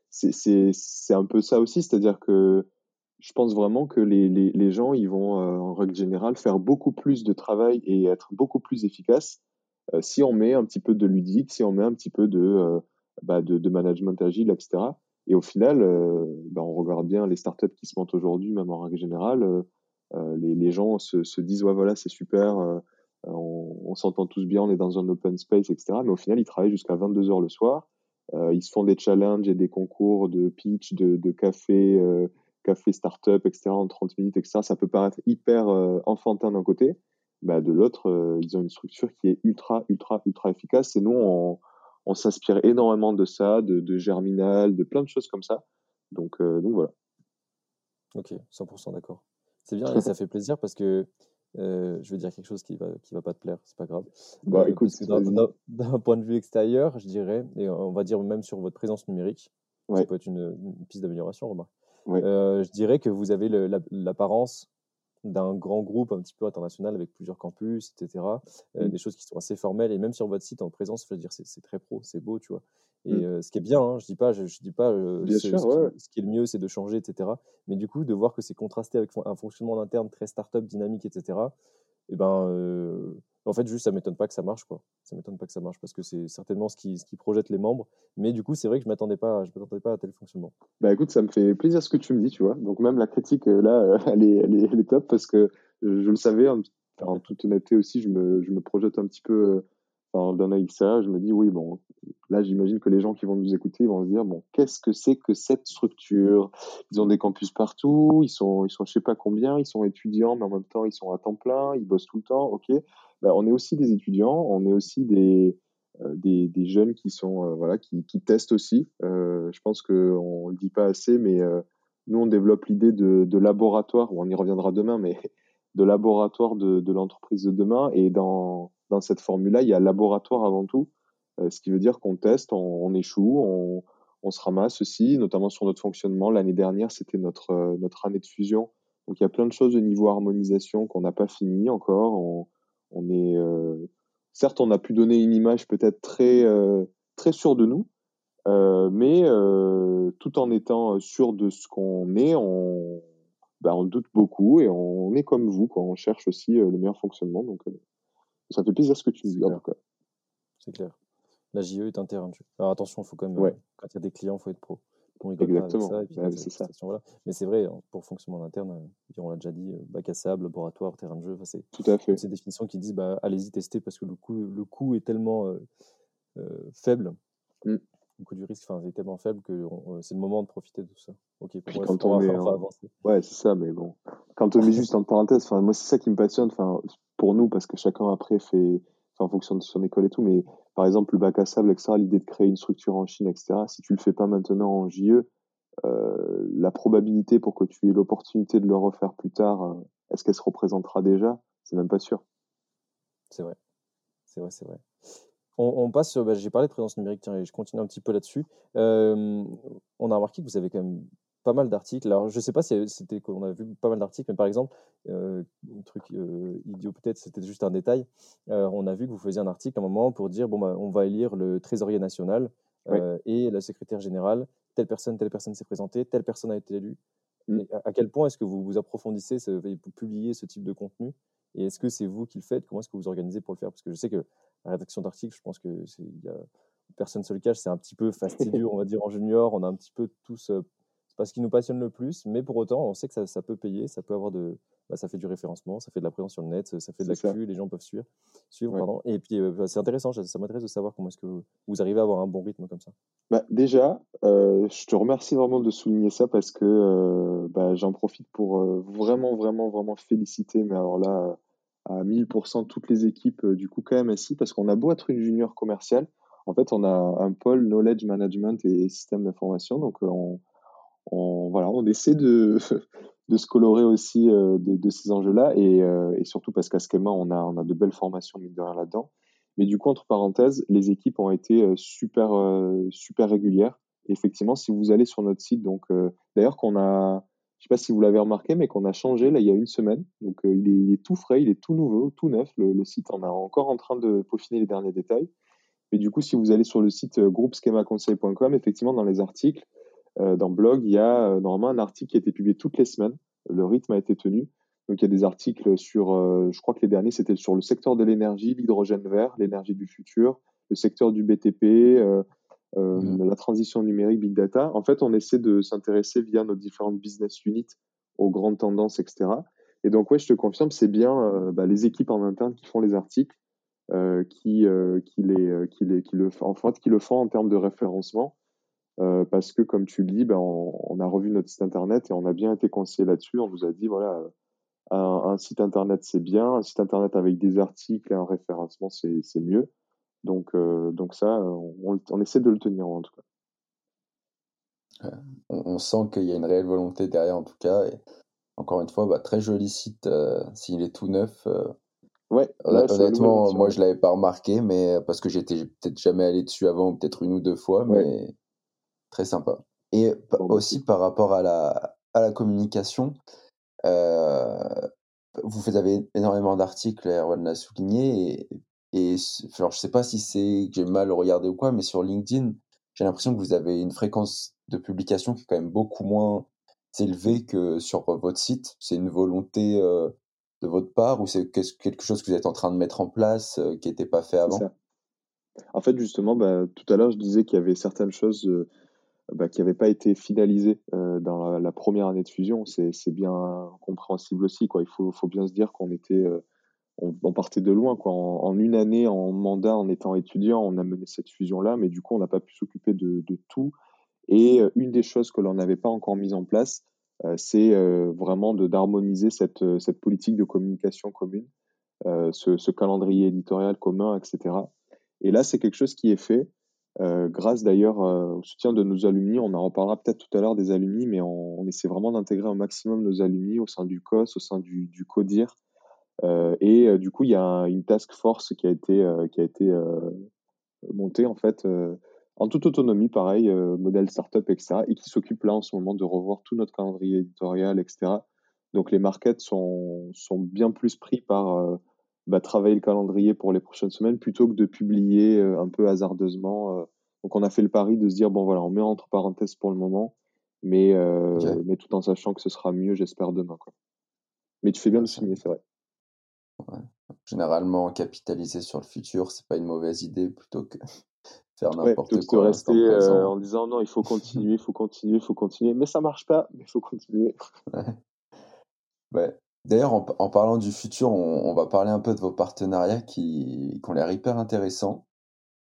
C'est un peu ça aussi, c'est-à-dire que je pense vraiment que les les les gens ils vont euh, en règle générale faire beaucoup plus de travail et être beaucoup plus efficaces euh, si on met un petit peu de ludique, si on met un petit peu de euh, bah, de, de management agile, etc. Et au final, euh, bah, on regarde bien les startups qui se montent aujourd'hui, même en règle générale, euh, euh, les, les gens se, se disent ouais voilà c'est super, euh, on, on s'entend tous bien, on est dans un open space, etc. Mais au final, ils travaillent jusqu'à 22 heures le soir. Euh, ils se font des challenges et des concours de pitch, de, de café, euh, café startup, etc. en 30 minutes, etc. Ça peut paraître hyper euh, enfantin d'un côté, bah, de l'autre, euh, ils ont une structure qui est ultra, ultra, ultra efficace. Et nous, on, on s'inspire énormément de ça, de, de Germinal, de plein de choses comme ça. Donc, euh, donc voilà. Ok, 100% d'accord. C'est bien et ça fait plaisir parce que euh, je vais dire quelque chose qui va, qui va pas te plaire, c'est pas grave. Bah, Euh, écoute, d'un- point de vue extérieur, je dirais, et on va dire même sur votre présence numérique, Ouais. ça peut être une, une piste d'amélioration, remarque. Ouais. Je dirais que vous avez l'apparence d'un grand groupe un petit peu international avec plusieurs campus, etc. Euh, Mm. Des choses qui sont assez formelles et même sur votre site en présence, je veux dire, c'est très pro, c'est beau, tu vois. Et Mm. euh, ce qui est bien, hein, je dis pas, je, je dis pas, euh, ce, sûr, ce ouais. qui, ce qui est le mieux, c'est de changer, etc. Mais du coup, de voir que c'est contrasté avec un fonctionnement interne très start-up, dynamique, etc. Et ben, en fait, juste, ça m'étonne pas que ça marche, quoi. Ça m'étonne pas que ça marche parce que c'est certainement ce qui, ce qui projette les membres. Mais du coup, c'est vrai que je m'attendais pas, je m'attendais pas à tel fonctionnement. Bah écoute, ça me fait plaisir ce que tu me dis, tu vois. Donc même la critique, euh, là, euh, elle est, elle est, top parce que je, je le savais, en, en toute honnêteté aussi, je me, je me projette un petit peu euh, d'un œil extérieur. Je me dis, oui, bon, là, j'imagine que les gens qui vont nous écouter, ils vont se dire, bon, qu'est-ce que c'est que cette structure? Ils ont des campus partout, ils sont, ils sont je sais pas combien, ils sont étudiants, mais en même temps, ils sont à temps plein, ils bossent tout le temps, ok? Bah, on est aussi des étudiants, on est aussi des, euh, des, jeunes qui sont euh, voilà qui, qui testent aussi. Euh, je pense que on le dit pas assez, mais nous on développe l'idée de, de laboratoire. On y reviendra demain, mais de laboratoire de, de l'entreprise de demain. Et dans dans cette formule-là, il y a laboratoire avant tout, euh, ce qui veut dire qu'on teste, on, échoue, on, on se ramasse aussi, notamment sur notre fonctionnement. L'année dernière, c'était notre euh, notre année de fusion. Donc il y a plein de choses au niveau harmonisation qu'on n'a pas fini encore. On, est euh, certes, on a pu donner une image peut-être très, très sûre de nous, mais tout en étant sûr de ce qu'on est, on, bah, on doute beaucoup et on, est comme vous, quoi. on cherche aussi le meilleur fonctionnement. Ça fait plaisir ce que tu me dis, en clair. tout cas. C'est clair. La JE est un terrain de jeu. Alors attention, faut quand même, Ouais. quand il y a des clients, faut être pro. On rigole pas avec Exactement. ça. Ouais, cette c'est ça. Mais c'est vrai, hein, pour fonctionnement interne, euh, on l'a déjà dit, euh, bac à sable, laboratoire, terrain de jeu, enfin, c'est Tout à fait. ces définitions qui disent bah, allez-y tester parce que le coût, le coût est tellement euh, euh, faible, Mm. Le coût du risque enfin, est tellement faible que on- euh, c'est le moment de profiter de tout ça. Ok, Puis bref, quand on on va, avancer. Ouais, c'est ça, mais bon. Quand on met juste en parenthèse, enfin, moi, c'est ça qui me passionne, enfin, pour nous, parce que chacun après fait, en fonction de son école et tout, mais par exemple, le bac à sable, etc., l'idée de créer une structure en Chine, etc., si tu le fais pas maintenant en JE, euh, la probabilité pour que tu aies l'opportunité de le refaire plus tard, euh, est-ce qu'elle se représentera déjà? C'est même pas sûr. C'est vrai. C'est vrai, c'est vrai. On, on passe, sur- bah, j'ai parlé de présence numérique, tiens, et je continue un petit peu là-dessus. Euh, on a remarqué que vous avez quand même pas mal d'articles. Alors, je sais pas si c'était qu'on a vu pas mal d'articles, mais par exemple, euh, un truc euh, idiot peut-être, c'était juste un détail. Euh, on a vu que vous faisiez un article à un moment pour dire bon, bah, on va élire le trésorier national euh, et la secrétaire générale. Telle personne, telle personne s'est présentée, telle personne a été élue. Mm. À, à quel point est-ce que vous vous approfondissez, ce, vous publiez ce type de contenu? Et est-ce que c'est vous qui le faites? Comment est-ce que vous organisez pour le faire? Parce que je sais que la rédaction d'articles, je pense que y a, personne ne se le cache, c'est un petit peu fastidieux, on va dire en junior. On a un petit peu tous, euh, c'est pas ce qui nous passionne le plus, mais pour autant, on sait que ça, ça peut payer, ça peut avoir de, bah, ça fait du référencement, ça fait de la présence sur le net, ça fait de l'actu, les gens peuvent suivre, suivre Ouais. pardon. Et puis euh, c'est intéressant, ça, ça m'intéresse de savoir comment est-ce que vous, vous arrivez à avoir un bon rythme comme ça. Bah, déjà, euh, je te remercie vraiment de souligner ça parce que euh, bah, j'en profite pour vraiment, vraiment, vraiment féliciter, mais alors là, à 1000% toutes les équipes du coup KMSI parce qu'on a beau être une junior commerciale, en fait, on a un pôle knowledge management et système d'information. Donc, on, on, voilà, on essaie de, de se colorer aussi de, de, ces enjeux-là et, et, surtout parce qu'à Schema, on a, on a de belles formations, mine de rien, là-dedans. Mais du coup, entre parenthèses, les équipes ont été super, super régulières. effectivement, si vous allez sur notre site, donc d'ailleurs qu'on a, je sais pas si vous l'avez remarqué, mais qu'on a changé là il y a une semaine. Donc il, est, il, est, tout frais, il est tout nouveau, tout neuf. Le, le, site, on est encore en train de peaufiner les derniers détails. Mais du coup, si vous allez sur le site groupeschemaconseil.com, effectivement, dans les articles, dans blog, il y a normalement un article qui a été publié toutes les semaines. Le rythme a été tenu. Donc il y a des articles sur, euh, je crois que les derniers c'était sur le secteur de l'énergie, l'hydrogène vert, l'énergie du futur, le secteur du BTP, euh, euh, mmh. la transition numérique, big data. En fait, on essaie de s'intéresser via nos différentes business units aux grandes tendances, etc. Et donc ouais, je te confirme, c'est bien bah, les équipes en interne qui font les articles, qui, qui les, qui les, qui le, en fait, qui le font en termes de référencement. parce que comme tu le dis, ben, on, on, a revu notre site internet et on a bien été conseillé là-dessus. On nous a dit voilà, un, site internet, c'est bien. Un site internet avec des articles et un référencement, c'est mieux. Donc, euh, donc ça, on, on, essaie de le tenir en tout cas. On, sent qu'il y a une réelle volonté derrière en tout cas. Et encore une fois, bah, très joli site euh, s'il est tout neuf. Euh, ouais, honnêtement, moi je l'avais pas remarqué, mais parce que j'étais peut-être jamais allé dessus avant, peut-être une ou deux fois, mais très sympa. Et bah, aussi par rapport à la, à la communication, euh, vous avez énormément d'articles, Erwan l'a souligné, et, et alors je sais pas si c'est que j'ai mal regardé ou quoi, mais sur LinkedIn, j'ai l'impression que vous avez une fréquence de publication qui est quand même beaucoup moins élevée que sur votre site. C'est une volonté euh, de votre part ou c'est quelque chose que vous êtes en train de mettre en place euh, qui n'était pas fait avant? En fait, justement, bah, tout à l'heure, je disais qu'il y avait certaines choses bah, qui n'avait pas été finalisé euh, dans la, première année de fusion, c'est bien compréhensible aussi. Quoi. Il faut, faut bien se dire qu'on était, euh, on, partait de loin. Quoi. En, une année, en mandat, en étant étudiant, on a mené cette fusion-là, mais du coup, on n'a pas pu s'occuper de, tout. Et euh, une des choses que l'on n'avait pas encore mise en place, euh, c'est euh, vraiment d'harmoniser cette, politique de communication commune, ce, calendrier éditorial commun, etc. Et là, c'est quelque chose qui est fait. Grâce d'ailleurs au soutien de nos alumni. On en reparlera peut-être tout à l'heure des alumni, mais on, essaie vraiment d'intégrer au maximum nos alumni au sein du COS, au sein du, du CODIR. Euh, et euh, du coup, il y a une task force qui a été, euh, qui a été montée en fait en toute autonomie, pareil, modèle startup, etc. Et qui s'occupe là en ce moment de revoir tout notre calendrier éditorial, etc. Donc les markets sont, sont bien plus pris par bah, travailler le calendrier pour les prochaines semaines plutôt que de publier euh, un peu hasardeusement. Euh. Donc on a fait le pari de se dire bon voilà on met entre parenthèses pour le moment, mais euh, mais tout en sachant que ce sera mieux j'espère demain quoi. Mais tu fais bien de signer c'est vrai. Généralement capitaliser sur le futur c'est pas une mauvaise idée plutôt que faire n'importe ouais, quoi. Que rester euh, en disant non il faut continuer il faut continuer il faut continuer mais ça marche pas mais il faut continuer. ouais. ouais. D'ailleurs, en, en, parlant du futur, on, on, va parler un peu de vos partenariats qui, qui ont l'air hyper intéressants.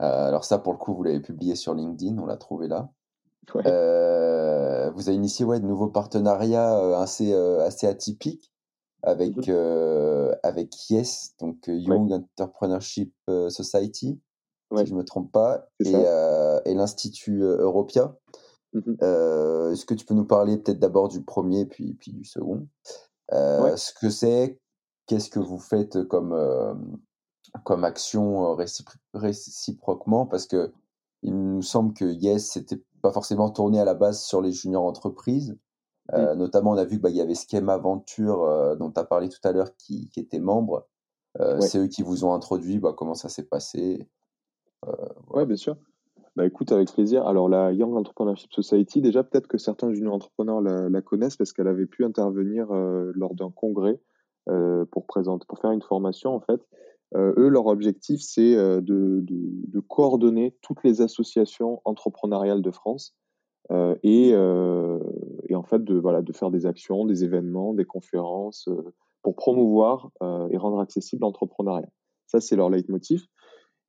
Euh, alors ça, pour le coup, vous l'avez publié sur LinkedIn, on l'a trouvé là. Ouais. Euh, vous avez initié ouais, de nouveaux partenariats assez, assez atypiques avec, mm -hmm. avec Yes, donc Young ouais. Entrepreneurship Society, ouais. si je ne me trompe pas, et, et l'Institut Europia. Mm -hmm. Est-ce que tu peux nous parler peut-être d'abord du premier, puis, puis du second? Euh, ouais. ce que c'est, qu'est-ce que vous faites comme, euh, comme action euh, récipro réciproquement, parce que il nous semble que Yes, c'était pas forcément tourné à la base sur les juniors entreprises. Euh, mmh. Notamment, on a vu qu'il bah, y avait Schema Aventure, euh, dont tu as parlé tout à l'heure, qui, qui était membre. Euh, ouais. C'est eux qui vous ont introduit. Bah, comment ça s'est passé voilà. Oui, bien sûr. Bah écoute, avec plaisir. Alors la Young Entrepreneurship Society, déjà peut-être que certains juniors entrepreneurs la, la connaissent parce qu'elle avait pu intervenir euh, lors d'un congrès euh, pour présenter, pour faire une formation en fait. Euh, eux, leur objectif, c'est euh, de, de, de, coordonner toutes les associations entrepreneuriales de France euh, et, euh, et, en fait de voilà de faire des actions, des événements, des conférences pour promouvoir et rendre accessible l'entrepreneuriat. Ça, c'est leur leitmotiv.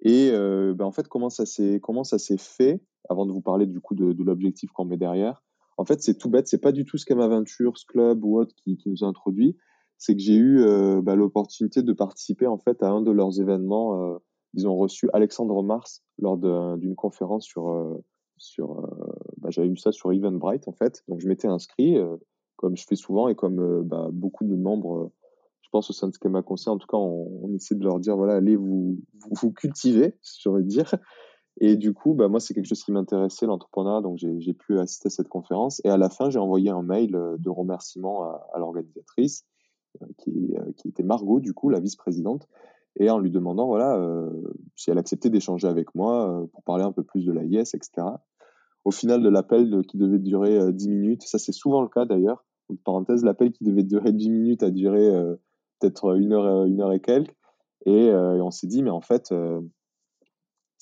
Et euh, ben en fait, comment ça s'est comment ça s'est fait Avant de vous parler du coup de, l'objectif qu'on met derrière, en fait, c'est tout bête. C'est pas du tout Schema Ventures Club ou autre qui, nous a introduit. c'est que j'ai eu bah, l'opportunité de participer en fait à un de leurs événements. ils ont reçu Alexandre Mars lors d'une conférence sur sur bah, j'avais eu ça sur Eventbrite en fait donc je m'étais inscrit comme je fais souvent et comme bah, beaucoup de membres je pense au sein de Schema Conseil en tout cas on, essaie de leur dire voilà allez vous vous, cultiver j'ai envie dire et du coup, bah, moi, c'est quelque chose qui m'intéressait, l'entrepreneuriat, donc j'ai pu assister à cette conférence. Et à la fin, j'ai envoyé un mail euh, de remerciement à, l'organisatrice, euh, qui, euh, qui, était Margot, du coup, la vice-présidente, et en lui demandant voilà, euh, si elle acceptait d'échanger avec moi pour parler un peu plus de l'AIS, etc. Au final de l'appel qui devait durer 10 minutes, ça c'est souvent le cas d'ailleurs, parenthèse, l'appel qui devait durer 10 minutes a duré peut-être une heure, une heure et quelques, et, on s'est dit, mais en fait,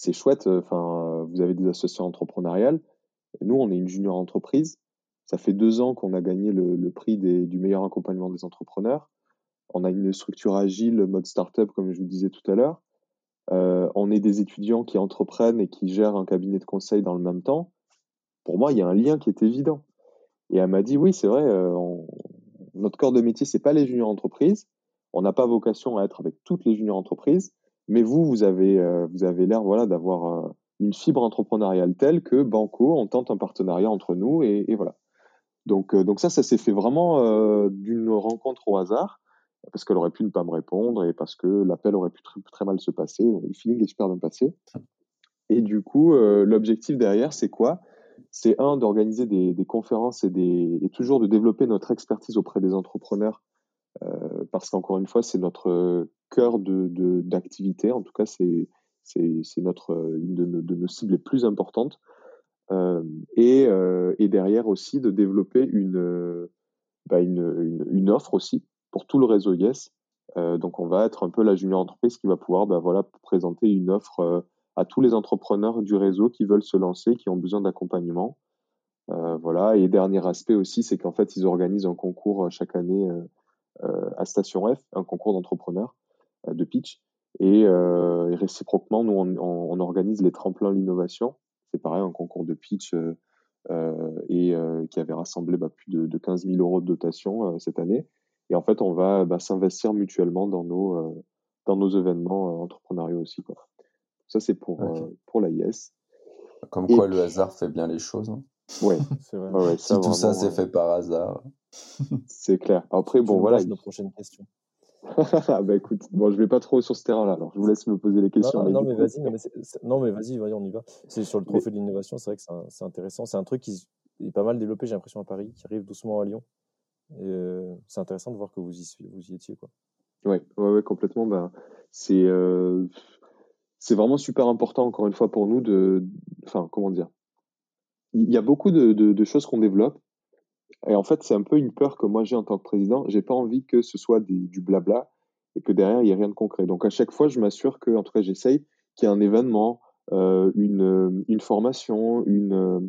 c'est chouette. Euh, enfin, vous avez des associations entrepreneuriales. Nous, on est une junior entreprise. Ça fait deux ans qu'on a gagné le, prix du meilleur accompagnement des entrepreneurs. On a une structure agile, mode startup, comme je vous disais tout à l'heure. Euh, on est des étudiants qui entreprennent et qui gèrent un cabinet de conseil dans le même temps. Pour moi, il y a un lien qui est évident. Et elle m'a dit, oui, c'est vrai, euh, notre corps de métier, c'est pas les juniors entreprises. On n'a pas vocation à être avec toutes les juniors entreprises. Mais vous, vous avez, euh, vous avez l'air voilà, d'avoir euh, une fibre entrepreneuriale telle que Banco, on tente un partenariat entre nous et, voilà. Donc, euh, donc ça, ça s'est fait vraiment d'une rencontre au hasard parce qu'elle aurait pu ne pas me répondre et parce que l'appel aurait pu très, mal se passer. Le feeling est super bien passé. Et du coup, l'objectif derrière, c'est quoi? C'est un, d'organiser des, conférences et, des, et toujours de développer notre expertise auprès des entrepreneurs euh, parce qu'encore une fois, c'est notre cœur de, d'activité. En tout cas, c'est, notre, une de nos, de cibles les plus importantes. Euh, et, euh, et, derrière aussi, de développer une, bah une, une, offre aussi pour tout le réseau Yes. Donc, on va être un peu la junior entreprise qui va pouvoir bah, voilà, présenter une offre à tous les entrepreneurs du réseau qui veulent se lancer, qui ont besoin d'accompagnement. Euh, voilà. Et dernier aspect aussi, c'est qu'en fait, ils organisent un concours chaque année euh, à Station F, un concours d'entrepreneurs euh, de pitch. Et, euh, et, réciproquement, nous, on, on, organise les tremplins l'innovation. C'est pareil, un concours de pitch et qui avait rassemblé bah, plus de, de, 15 000 euros de dotation cette année. Et en fait, on va bah, s'investir mutuellement dans nos, dans nos événements entrepreneuriaux aussi. Quoi. Ça, c'est pour, pour l'AIS. Comme quoi, le hasard fait bien les choses. Hein. Ouais, c'est vrai. Ouais, si tout ça, c'est fait par hasard. c'est clair. Après, bon, voilà. nos prochaines questions. ah bah écoute, bon, je vais pas trop sur ce terrain-là, alors je vous laisse me poser les questions. Non, mais, vas-y, non, mais vas-y, on y va. C'est sur le trophée de l'innovation, c'est vrai que c'est intéressant. C'est un truc qui est pas mal développé, j'ai l'impression, à Paris, qui arrive doucement à Lyon. Euh, c'est intéressant de voir que vous y, vous y étiez. Quoi. Ouais, ouais, ouais, complètement. Ben, c'est euh, c'est vraiment super important, encore une fois, pour nous de. Enfin, comment dire Il y a beaucoup de, choses qu'on développe et en fait, c'est un peu une peur que moi j'ai en tant que président. J'ai pas envie que ce soit du blabla et que derrière il y ait rien de concret. Donc à chaque fois, je m'assure que, en tout cas, j'essaye qu'il y ait un événement, euh, une, une formation, une,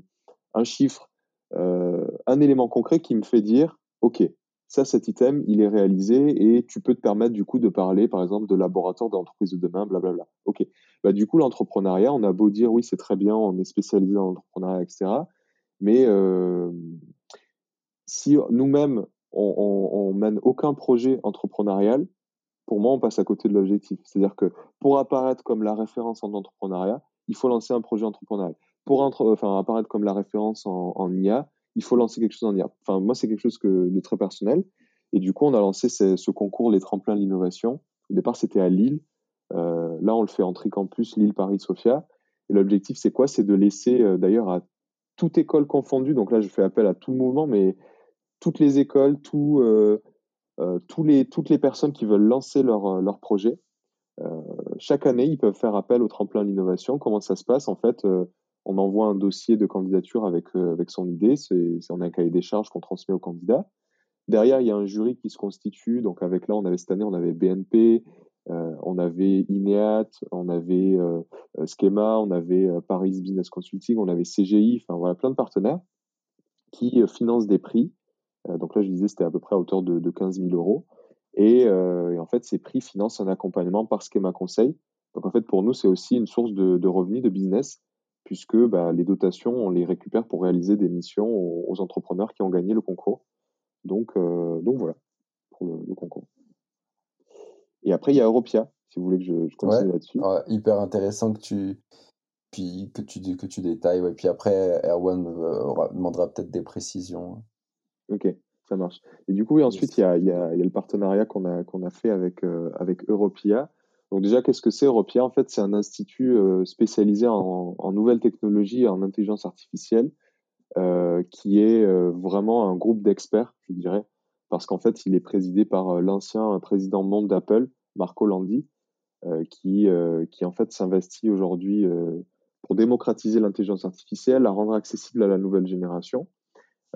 un chiffre, euh, un élément concret qui me fait dire, ok, ça, cet item, il est réalisé et tu peux te permettre du coup de parler, par exemple, de laboratoire d'entreprise de demain, blablabla. Ok. Bah, du coup, l'entrepreneuriat, on a beau dire oui, c'est très bien, on est spécialisé dans l'entrepreneuriat, etc. Mais euh, si nous-mêmes, on, on, mène aucun projet entrepreneurial, pour moi, on passe à côté de l'objectif. C'est-à-dire que pour apparaître comme la référence en entrepreneuriat, il faut lancer un projet entrepreneurial. Pour apparaître comme la référence en, en, IA, il faut lancer quelque chose en IA. Enfin, moi, c'est quelque chose que, de très personnel. Et du coup, on a lancé ce, concours, les tremplins de l'innovation. Au départ, c'était à Lille. Euh, là, on le fait en tricampus, Lille, Paris, Sofia. Et l'objectif, c'est quoi? C'est de laisser, euh, d'ailleurs, à toute école confondue, donc là, je fais appel à tout le mouvement, mais toutes les écoles, euh, les, toutes les personnes qui veulent lancer leur, projet. chaque année, ils peuvent faire appel au tremplin d'innovation. Comment ça se passe? En fait, on envoie un dossier de candidature avec, avec son idée. C'est, on a un cahier des charges qu'on transmet au candidat. Derrière, il y a un jury qui se constitue. Donc, avec là, on avait cette année, on avait BNP, euh, on avait INEAT, on avait euh, Schema, on avait Paris Business Consulting, on avait CGI, enfin voilà, plein de partenaires qui financent des prix euh, donc là, je disais, c'était à peu près à hauteur de, de 15 000 euros. Et, euh, et, en fait, ces prix financent un accompagnement par Schema Conseil. Donc en fait, pour nous, c'est aussi une source de, de, revenus, de business, puisque bah, les dotations, on les récupère pour réaliser des missions aux, aux, entrepreneurs qui ont gagné le concours. Donc, euh, donc voilà. pour le, concours. Et après, il y a Europia, si vous voulez que je, continue là-dessus. hyper intéressant que tu, puis que tu, que tu détailles. Ouais. Puis après, Erwan demandera peut-être des précisions. Ok, ça marche. Et du coup, oui, ensuite, il y a, y, a, y a, le partenariat qu'on a, qu'on a fait avec, euh, avec Europia. Donc déjà, qu'est-ce que c'est Europia En fait, c'est un institut euh, spécialisé en, nouvelles technologies et en intelligence artificielle, euh, qui est euh, vraiment un groupe d'experts, je dirais, parce qu'en fait, il est présidé par l'ancien président monde d'Apple, Marco Landi, qui, en fait s'investit aujourd'hui pour démocratiser l'intelligence artificielle, la rendre accessible à la nouvelle génération.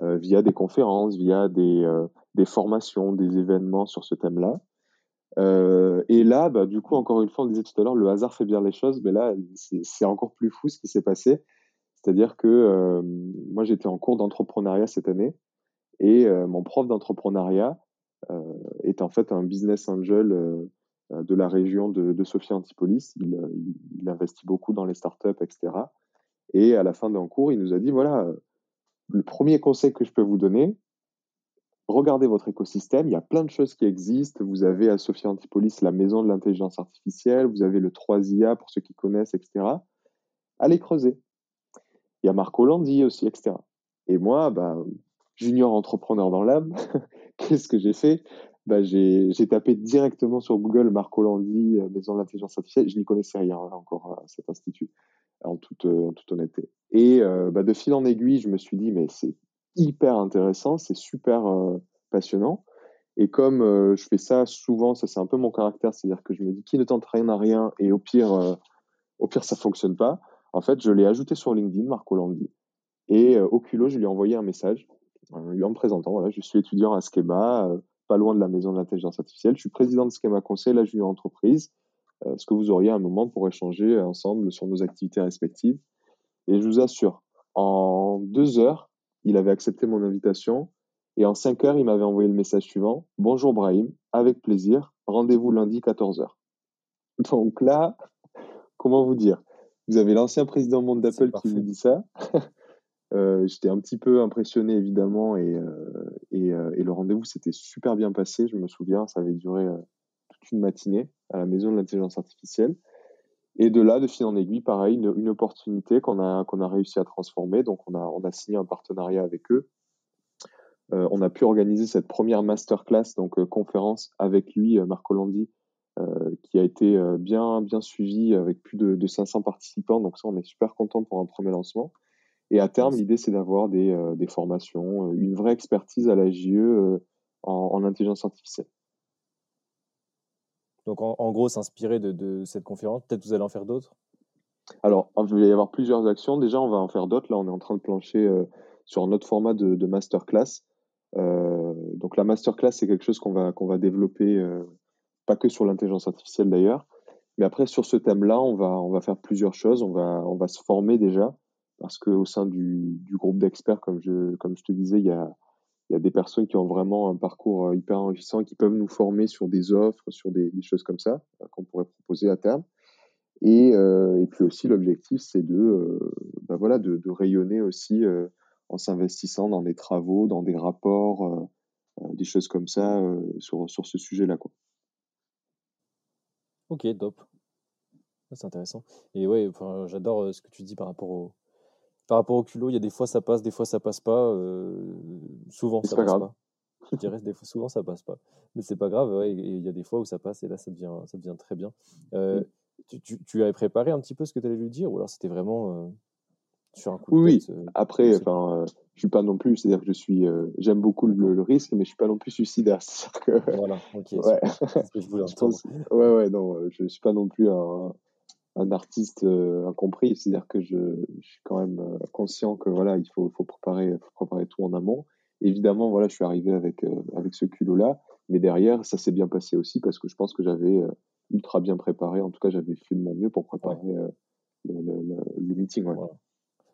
Via des conférences, via des, des, formations, des événements sur ce thème-là. Euh, et là, bah, du coup, encore une fois, on disait tout à l'heure, le hasard fait bien les choses, mais là, c'est encore plus fou ce qui s'est passé. C'est-à-dire que moi, j'étais en cours d'entrepreneuriat cette année, et mon prof d'entrepreneuriat est en fait un business angel de la région de, de Sophia Antipolis. Il, il, investit beaucoup dans les startups, etc. Et à la fin d'un cours, il nous a dit voilà, le premier conseil que je peux vous donner, regardez votre écosystème. Il y a plein de choses qui existent. Vous avez à Sophia Antipolis la maison de l'intelligence artificielle. Vous avez le 3IA pour ceux qui connaissent, etc. Allez creuser. Il y a Marco Landi aussi, etc. Et moi, bah, junior entrepreneur dans l'âme, qu'est-ce que j'ai fait? Bah, j'ai tapé directement sur Google Marco Landi, euh, maison de l'intelligence artificielle. Je n'y connaissais rien hein, encore à cet institut en toute, euh, honnêteté. Et euh, bah, de fil en aiguille, je me suis dit, mais c'est hyper intéressant, c'est super euh, passionnant. Et comme je fais ça souvent, ça c'est un peu mon caractère, c'est-à-dire que je me dis qui ne tente rien à rien et au pire, au pire ça fonctionne pas. En fait, je l'ai ajouté sur LinkedIn, Marco Landi. Et au culot, je lui ai envoyé un message en lui en présentant. Voilà, je suis étudiant à Schema, pas loin de la maison de l'intelligence artificielle. Je suis président de Schema Conseil, la junior entreprise. Euh, est-ce que vous auriez un moment pour échanger ensemble sur nos activités respectives? Et je vous assure, en deux heures, il avait accepté mon invitation. Et en cinq heures, il m'avait envoyé le message suivant. Bonjour Brahim, avec plaisir, rendez-vous lundi 14h. Donc là, comment vous dire? Vous avez l'ancien président monde d'Apple qui vous dit ça. euh, J'étais un petit peu impressionné évidemment et, euh, et, euh, et le rendez-vous s'était super bien passé. Je me souviens, ça avait duré euh, une matinée à la maison de l'intelligence artificielle. Et de là, de fil en aiguille, pareil, une, une opportunité qu'on a, qu'on a réussi à transformer. Donc, on a, on a signé un partenariat avec eux. Euh, on a pu organiser cette première masterclass, donc euh, conférence avec lui, euh, Marco Landi, qui a été bien, bien suivi avec plus de, de, 500 participants. Donc, ça, on est super content pour un premier lancement. Et à terme, l'idée, c'est d'avoir des, des, formations, une vraie expertise à la JE en, en intelligence artificielle. Donc, en, gros, s'inspirer de, cette conférence. Peut-être vous allez en faire d'autres? Alors, il va y avoir plusieurs actions. Déjà, on va en faire d'autres. Là, on est en train de plancher euh, sur un autre format de, masterclass. Euh, donc, la masterclass, c'est quelque chose qu'on va, qu'on va développer, euh, pas que sur l'intelligence artificielle d'ailleurs. Mais après, sur ce thème-là, on va, on va faire plusieurs choses. On va, on va se former déjà. Parce qu'au sein du, du groupe d'experts, comme je, comme je te disais, il y a, il y a des personnes qui ont vraiment un parcours euh, hyper enrichissant, qui peuvent nous former sur des offres, sur des, choses comme ça, euh, qu'on pourrait proposer à terme. Et, euh, et puis aussi, l'objectif, c'est de, ben voilà, de, rayonner aussi en s'investissant dans des travaux, dans des rapports, des choses comme ça sur, sur ce sujet-là. Quoi. Ok, top. C'est intéressant. Et ouais, j'adore ce que tu dis par rapport au, par rapport au culot, il y a des fois ça passe, des fois ça passe pas. Euh, souvent ça passe grave. pas. Je dirais des fois, souvent ça passe pas. Mais c'est pas grave, ouais, il y a des fois où ça passe et là ça devient, ça devient très bien. Euh, tu, tu, tu, avais préparé un petit peu ce que tu allais lui dire ou alors c'était vraiment euh, sur un coup de Oui, tête, oui. après, enfin, je suis pas non plus, c'est-à-dire que je suis, j'aime beaucoup le, le, risque, mais je suis pas non plus suicidaire. Que, voilà, ok. Ouais. ce que je voulais entendre. ouais, ouais, non, je suis pas non plus un un artiste euh, incompris. C'est-à-dire que je, je, suis quand même euh, conscient que voilà, il faut, faut, préparer, faut préparer tout en amont. Évidemment, voilà, je suis arrivé avec, euh, avec ce culot-là, mais derrière, ça s'est bien passé aussi parce que je pense que j'avais ultra bien préparé. En tout cas, j'avais fait de mon mieux pour préparer ouais. le, le, le, meeting. Ouais. Voilà.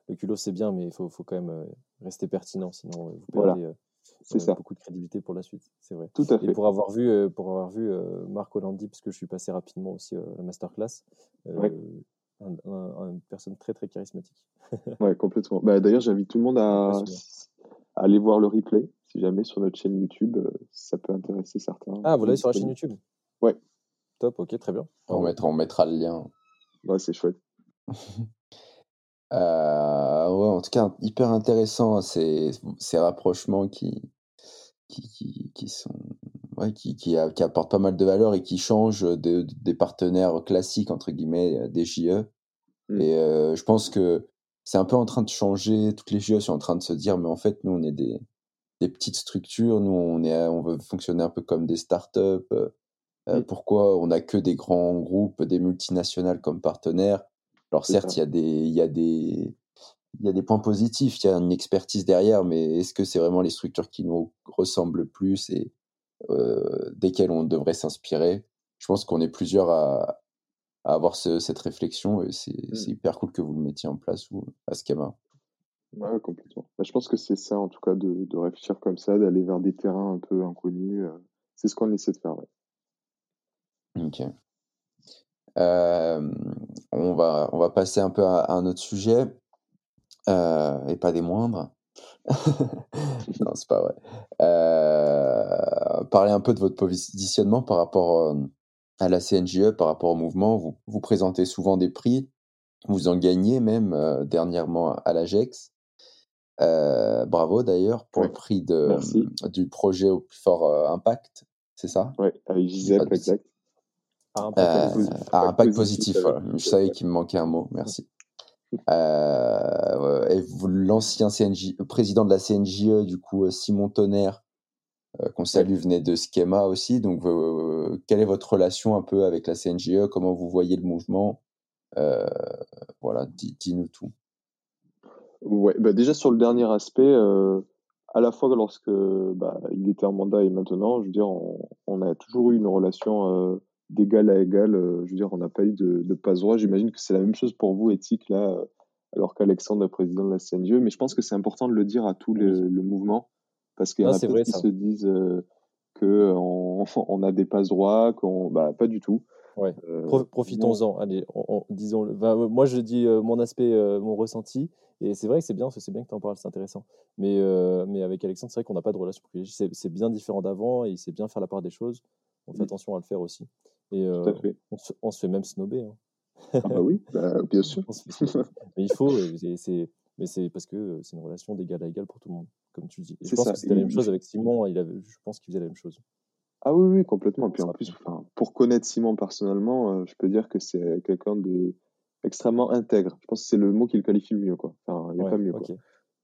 Le culot, c'est bien, mais il faut, faut, quand même rester pertinent, sinon vous perdez voilà. C'est ça. beaucoup de crédibilité pour la suite. C'est vrai. Tout à fait. Et pour avoir vu, pour avoir vu Marc Hollandi, puisque je suis passé rapidement aussi à la masterclass, ouais. un, un, une personne très très charismatique. ouais, complètement. Bah, D'ailleurs, j'invite tout le monde à, à, aller voir le replay, si jamais sur notre chaîne YouTube, ça peut intéresser certains. Ah, vous l'avez sur la chaîne YouTube? Ouais. Top, ok, très bien. On mettra, on mettra le lien. Ouais, c'est chouette. Euh, ouais, en tout cas, hyper intéressant ces, ces rapprochements qui, qui, qui, sont, ouais, qui, qui, qui, apportent pas mal de valeur et qui changent de, des partenaires classiques, entre guillemets, des JE. Mm. Et euh, je pense que c'est un peu en train de changer. Toutes les JE sont en train de se dire, mais en fait, nous, on est des, des petites structures. Nous, on, est, on veut fonctionner un peu comme des startups. Euh, mm. Pourquoi on n'a que des grands groupes, des multinationales comme partenaires? Alors certes, il y a des, il y a des, il y a des points positifs, il y a une expertise derrière, mais est-ce que c'est vraiment les structures qui nous ressemblent le plus et euh, desquelles on devrait s'inspirer? Je pense qu'on est plusieurs à, à avoir cette réflexion et mmh. c'est hyper cool que vous le mettiez en place ou à Schema. Ouais, complètement. Bah, je pense que c'est ça, en tout cas, de, de réfléchir comme ça, d'aller vers des terrains un peu inconnus. Euh, c'est ce qu'on essaie de faire. Ouais. Ok. Euh, on, va, on va passer un peu à, un autre sujet, euh, et pas des moindres. non, c'est pas vrai. Euh, parler un peu de votre positionnement par rapport à la CNGE, par rapport au mouvement. Vous, vous présentez souvent des prix, vous en gagnez même dernièrement à l'AGEX. bravo d'ailleurs pour le prix de, du projet au plus fort impact, c'est ça? Oui, avec Gisèle, exact. À impact, positif. Je savais qu'il me manquait un mot, merci. Euh, et l'ancien président de la CNJE, du coup, Simon Tonnerre, euh, qu'on salue, venait de Schema aussi. Donc, euh, quelle est votre relation un peu avec la CNJE Comment vous voyez le mouvement? Voilà, dis-nous tout. Ouais, bah déjà sur le dernier aspect, à la fois lorsque bah, il était en mandat et maintenant, je veux dire, on, on a toujours eu une relation d'égal à égal. Euh, je veux dire, on n'a pas eu de, de passe droit. J'imagine que c'est la même chose pour vous, éthique, là, euh, alors qu'Alexandre est président de la CNGE. Mais je pense que c'est important de le dire à tout le, mouvement, parce qu'il y en a qui se disent euh, qu'on on a des passe droits, qu'on, bah, pas du tout. Ouais. Profitons-en. Allez, disons. moi, je dis mon aspect, mon ressenti. Et c'est vrai que c'est bien, c'est bien que tu en parles, c'est intéressant. Mais, mais avec Alexandre, c'est vrai qu'on n'a pas de relation privilégiée. C'est bien différent d'avant et il sait bien faire la part des choses. On fait mmh. attention à le faire aussi. Et euh, on, se, fait même snober. Hein. Ah bah oui, bah, bien sûr. mais il faut, c'est, mais c'est parce que c'est une relation d'égal à égal pour tout le monde, comme tu dis. Et je pense que c'était la même chose avec Simon. Il avait, je pense qu'il faisait la même chose. Ah oui, oui, complètement. Et puis en plus, pour connaître Simon personnellement, euh, je peux dire que c'est quelqu'un de extrêmement intègre. Je pense que c'est le mot qui le qualifie le mieux, quoi. Enfin, il n'y a pas mieux. Quoi.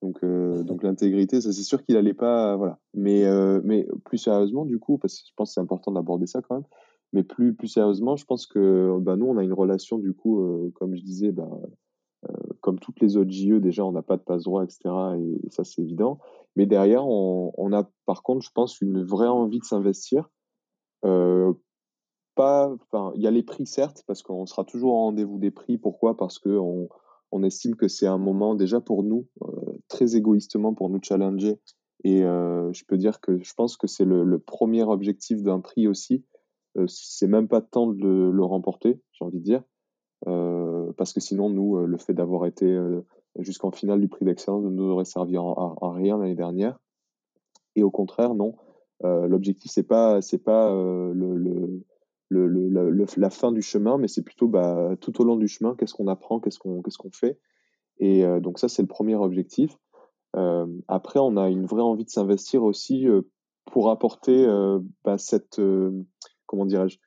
Donc, euh, donc l'intégrité, ça c'est sûr qu'il allait pas, voilà. Mais, euh, mais plus sérieusement, du coup, parce que je pense que c'est important d'aborder ça quand même. Mais plus, plus sérieusement, je pense que bah, nous, on a une relation, du coup, euh, comme je disais, bah, comme toutes les autres JE, déjà, on n'a pas de passe droit, etc. Et, ça, c'est évident. Mais derrière, on, on, a par contre, je pense, une vraie envie de s'investir. pas, enfin, il y a les prix, certes, parce qu'on sera toujours au rendez-vous des prix. Pourquoi? Parce que on, on estime que c'est un moment déjà pour nous, euh, très égoïstement pour nous challenger. Et euh, je peux dire que je pense que c'est le, premier objectif d'un prix aussi. Euh, c'est même pas temps de le, remporter, j'ai envie de dire. parce que sinon, nous, le fait d'avoir été jusqu'en finale du prix d'excellence ne nous aurait servi à, rien l'année dernière. Et au contraire, non. L'objectif, c'est pas, c'est pas le, la fin du chemin, mais c'est plutôt bah, tout au long du chemin, qu'est-ce qu'on apprend, qu'est-ce qu'on qu'est-ce qu'on fait. Et euh, donc ça, c'est le premier objectif. Euh, après, on a une vraie envie de s'investir aussi euh, pour apporter bah, cette, comment dirais-je,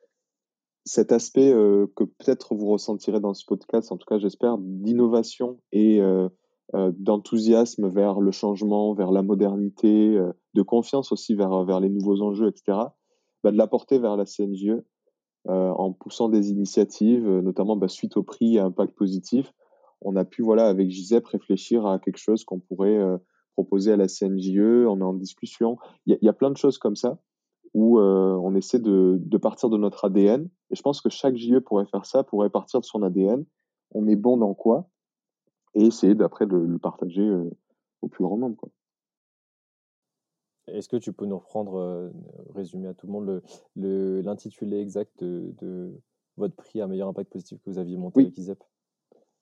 cet aspect que peut-être vous ressentirez dans ce podcast, en tout cas j'espère, d'innovation et d'enthousiasme vers le changement, vers la modernité, de confiance aussi vers, vers les nouveaux enjeux, etc., bah, de l'apporter vers la euh, en poussant des initiatives, euh, notamment bah, suite au prix à impact positif. On a pu, voilà, avec GISEP, réfléchir à quelque chose qu'on pourrait euh, proposer à la CNJE. On est en discussion. Il y, a plein de choses comme ça où on essaie de, de, partir de notre ADN. Et je pense que chaque JE pourrait faire ça, pourrait partir de son ADN. On est bon dans quoi? Et essayer d'après de le partager au plus grand nombre. Quoi. Est-ce que tu peux nous reprendre, euh, résumer à tout le monde le, l'intitulé exact de, votre prix à meilleur impact positif que vous aviez monté avec ISEP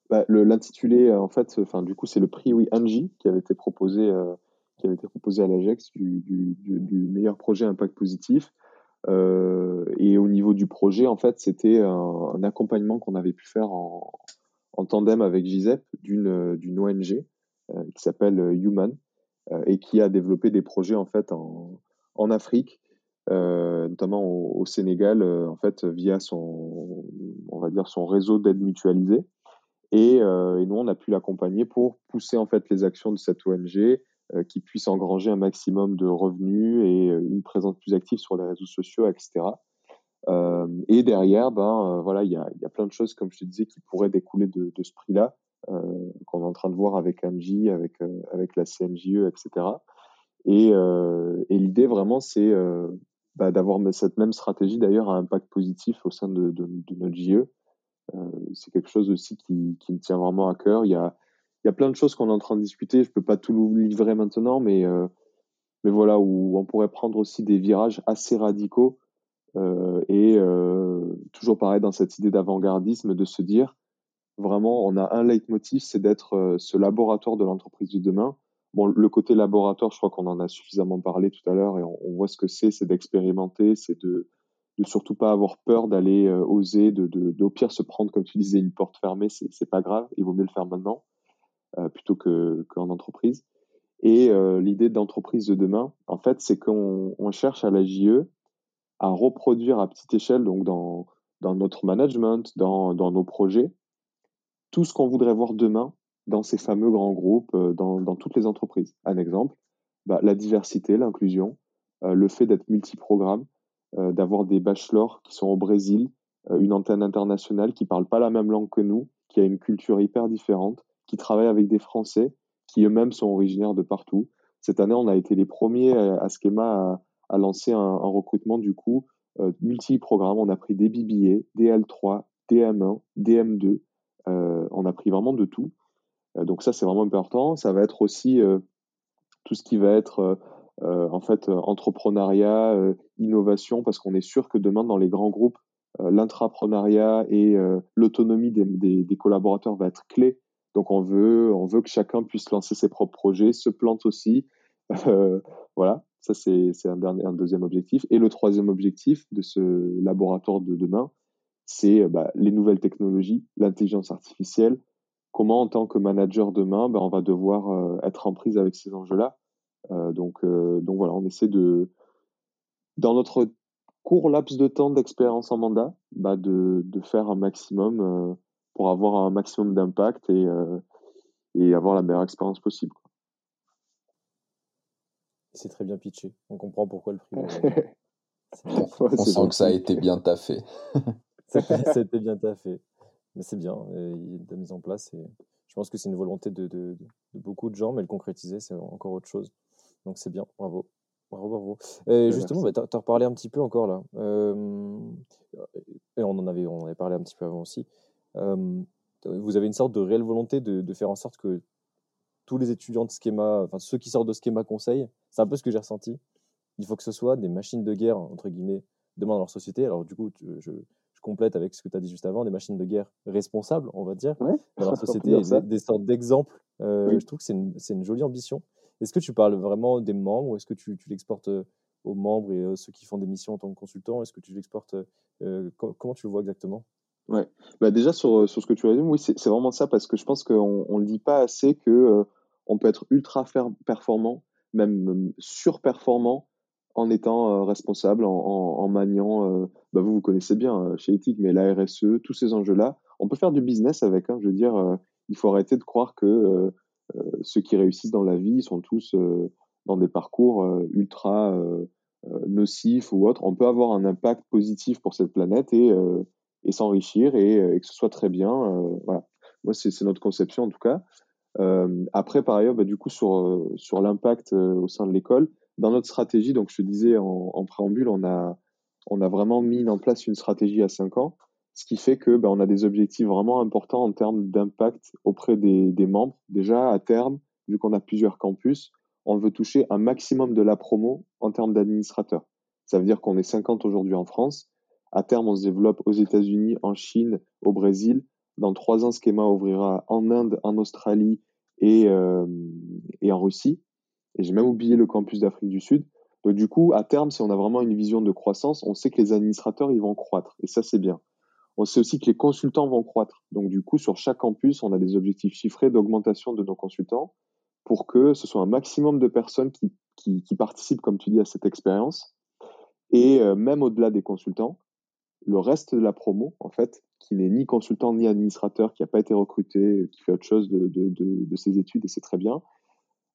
bah, L'intitulé, en fait, enfin, du coup, c'est le prix oui, Angie qui avait été proposé euh, qui avait été proposé à l'AGEX du, meilleur projet impact positif. Euh, et au niveau du projet, en fait, c'était un, accompagnement qu'on avait pu faire en, tandem avec GISEP d'une ONG euh, qui s'appelle Human euh, et qui a développé des projets en fait en, en Afrique, notamment au, Sénégal, en fait via son on va dire son réseau d'aide mutualisée. Et, et, nous, on a pu l'accompagner pour pousser en fait les actions de cette ONG qui puisse engranger un maximum de revenus et une présence plus active sur les réseaux sociaux, etc. Euh, et derrière, ben euh, voilà, il y a, plein de choses, comme je te disais, qui pourraient découler de, ce prix-là, euh, qu'on est en train de voir avec Angie, avec avec la CNJE, etc. Et, l'idée vraiment, c'est bah, d'avoir cette même stratégie d'ailleurs à impact positif au sein de notre JE. c'est quelque chose aussi qui, qui me tient vraiment à cœur. Il y a il y a plein de choses qu'on est en train de discuter. Je peux pas tout livrer maintenant, mais euh, mais voilà où on pourrait prendre aussi des virages assez radicaux euh, et euh, toujours pareil dans cette idée d'avant-gardisme de se dire vraiment on a un leitmotiv, c'est d'être ce laboratoire de l'entreprise de demain. Bon, le côté laboratoire, je crois qu'on en a suffisamment parlé tout à l'heure et on, voit ce que c'est, c'est d'expérimenter, c'est de de surtout pas avoir peur d'aller oser, de, au pire se prendre, comme tu disais, une porte fermée, c'est pas grave, il vaut mieux le faire maintenant plutôt que qu'en entreprise. Et euh, l'idée d'entreprise de demain, en fait, c'est qu'on on cherche à la JE à reproduire à petite échelle, donc dans, dans notre management, dans, dans nos projets, tout ce qu'on voudrait voir demain dans ces fameux grands groupes, euh, dans, dans toutes les entreprises. Un exemple, bah, la diversité, l'inclusion, euh, le fait d'être multiprogramme, euh, d'avoir des bachelors qui sont au Brésil, euh, une antenne internationale qui parle pas la même langue que nous, qui a une culture hyper différente, qui travaillent avec des Français qui eux-mêmes sont originaires de partout. Cette année, on a été les premiers à Schema à, à lancer un, recrutement du coup euh, multi-programme. On a pris des BBA, des L3, des M1, des M2. Euh, on a pris vraiment de tout. Euh, donc ça, c'est vraiment important. Ça va être aussi euh, tout ce qui va être en fait entrepreneuriat, innovation, parce qu'on est sûr que demain, dans les grands groupes, l'intrapreneuriat et l'autonomie des, des collaborateurs va être clé donc on veut, on veut que chacun puisse lancer ses propres projets, se plante aussi. Euh, voilà, ça c'est un, deuxième objectif. Et le troisième objectif de ce laboratoire de demain, c'est bah, les nouvelles technologies, l'intelligence artificielle. Comment en tant que manager demain, bah, on va devoir euh, être en prise avec ces enjeux-là? Euh, donc, euh, donc voilà, on essaie de, dans notre court laps de temps d'expérience en mandat, bah, de, faire un maximum euh, pour avoir un maximum d'impact et, euh, et avoir la meilleure expérience possible. C'est très bien pitché. On comprend pourquoi le prix. ouais, On sent que ça a été bien taffé. ça a été bien taffé. Mais c'est bien, il de mise en place. Et je pense que c'est une volonté de, de, de, beaucoup de gens, mais le concrétiser, c'est encore autre chose. Donc c'est bien, bravo. Bravo, bravo. Et justement, bah, tu as, reparlé un petit peu encore là. Euh, et on en avait, on en avait parlé un petit peu avant aussi. Euh, vous avez une sorte de réelle volonté de, de, faire en sorte que tous les étudiants de schéma, enfin ceux qui sortent de schéma conseil, c'est un peu ce que j'ai ressenti. Il faut que ce soit des machines de guerre, entre guillemets, demain dans leur société. Alors du coup, je, je complète avec ce que tu as dit juste avant, des machines de guerre responsables, on va dire, ouais, dans leur société, des, des, sortes d'exemples. Euh, oui. Je trouve que c'est une, une, jolie ambition. Est-ce que tu parles vraiment des membres ou est-ce que tu, tu l'exportes aux membres et ceux qui font des missions en tant que consultant Est-ce que tu l'exportes euh, Comment tu le vois exactement? Ouais, bah déjà sur, sur ce que tu dit, oui, c'est vraiment ça parce que je pense qu'on ne dit pas assez que euh, on peut être ultra performant, même surperformant en étant euh, responsable, en maniant, euh, bah vous vous connaissez bien chez Ethic, mais la RSE, tous ces enjeux-là, on peut faire du business avec. Hein, je veux dire, il faut arrêter de croire que ceux qui réussissent dans la vie sont tous dans des parcours ultra nocifs ou autres. On peut avoir un impact positif pour cette planète et et s'enrichir et, et, que ce soit très bien. Euh, voilà. Moi, c'est notre conception en tout cas. Euh, après, par ailleurs, bah, du coup, sur, sur l'impact euh, au sein de l'école, dans notre stratégie, donc je te disais en, préambule, on a, on a vraiment mis en place une stratégie à 5 ans, ce qui fait que bah, on a des objectifs vraiment importants en termes d'impact auprès des, des membres. Déjà, à terme, vu qu'on a plusieurs campus, on veut toucher un maximum de la promo en termes d'administrateurs. Ça veut dire qu'on est 50 aujourd'hui en France à terme, on se développe aux États-Unis, en Chine, au Brésil. Dans trois ans, Schema ouvrira en Inde, en Australie et, euh, et en Russie. Et j'ai même oublié le campus d'Afrique du Sud. Donc du coup, à terme, si on a vraiment une vision de croissance, on sait que les administrateurs, ils vont croître. Et ça, c'est bien. On sait aussi que les consultants vont croître. Donc du coup, sur chaque campus, on a des objectifs chiffrés d'augmentation de nos consultants pour que ce soit un maximum de personnes qui, qui, participent, comme tu dis, à cette expérience. Et euh, même au-delà des consultants, le reste de la promo, en fait, qui n'est ni consultant ni administrateur, qui n'a pas été recruté, qui fait autre chose de, de, ses études, et c'est très bien,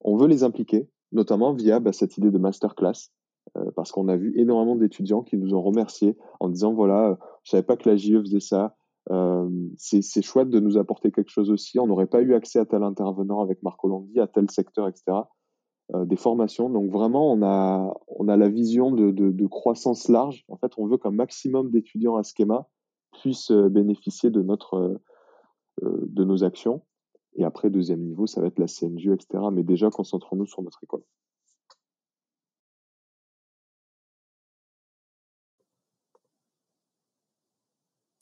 on veut les impliquer, notamment via bah, cette idée de masterclass, euh, parce qu'on a vu énormément d'étudiants qui nous ont remerciés en disant voilà, je savais pas que la JE faisait ça. Euh, c'est chouette de nous apporter quelque chose aussi. On n'aurait pas eu accès à tel intervenant avec Marco Landi, à tel secteur, etc. Euh, des formations. Donc vraiment, on a, on a la vision de, de, de croissance large. En fait, on veut qu'un maximum d'étudiants à Schema puissent bénéficier de, notre, de nos actions. Et après, deuxième niveau, ça va être la CNGE, etc. Mais déjà, concentrons-nous sur notre école.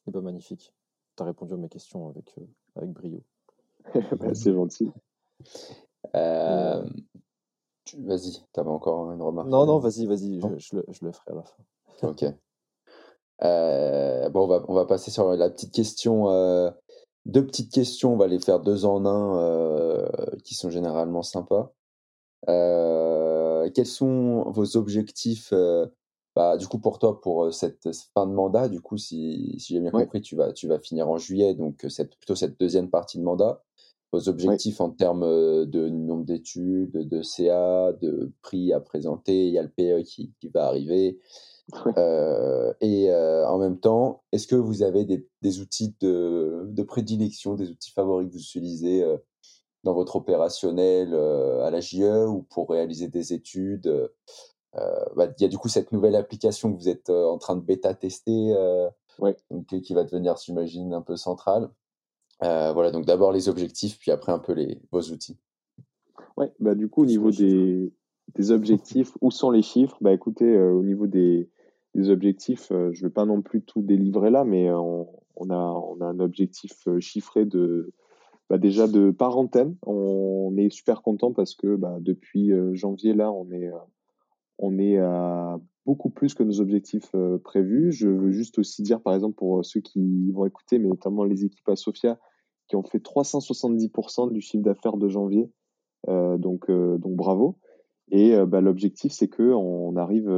Eh ben, magnifique. Tu as répondu à mes questions avec, euh, avec brio. Bah, c'est gentil. Euh, vas-y, tu avais encore une remarque Non, non, vas-y, vas-y, je, le, je, le, ferai à la fin. Ok. Euh, bon, on va, on va passer sur la petite question. deux petites questions, on va les faire deux en un, qui sont généralement sympas. quels sont vos objectifs bah, du coup, pour toi, pour cette fin de mandat, du coup, si, si j'ai bien compris, tu vas, tu vas finir en juillet, donc c'est plutôt cette deuxième partie de mandat. Vos objectifs en termes de nombre d'études, de CA, de prix à présenter, il y a le PE qui, qui va arriver. Euh, et en même temps, est-ce que vous avez des, des outils de, de, prédilection, des outils favoris que vous utilisez dans votre opérationnel à la JE ou pour réaliser des études euh, bah, il y a du coup cette nouvelle application que vous êtes euh, en train de bêta-tester, euh, qui va devenir, j'imagine, un peu centrale. Voilà, donc d'abord les objectifs, puis après un peu les, vos outils. Ouais, bah du coup, au niveau des, des objectifs, où sont les chiffres? Bah écoutez, au niveau des, des objectifs, je ne vais pas non plus tout délivrer là, mais on, on, a, on a un objectif chiffré de, bah déjà de par antenne. On est super content parce que bah, depuis janvier là, on est on est à beaucoup plus que nos objectifs prévus. Je veux juste aussi dire, par exemple, pour ceux qui vont écouter, mais notamment les équipes à Sofia, qui ont fait 370% du chiffre d'affaires de janvier. Euh, donc, euh, donc bravo. Et bah, l'objectif, c'est que on arrive,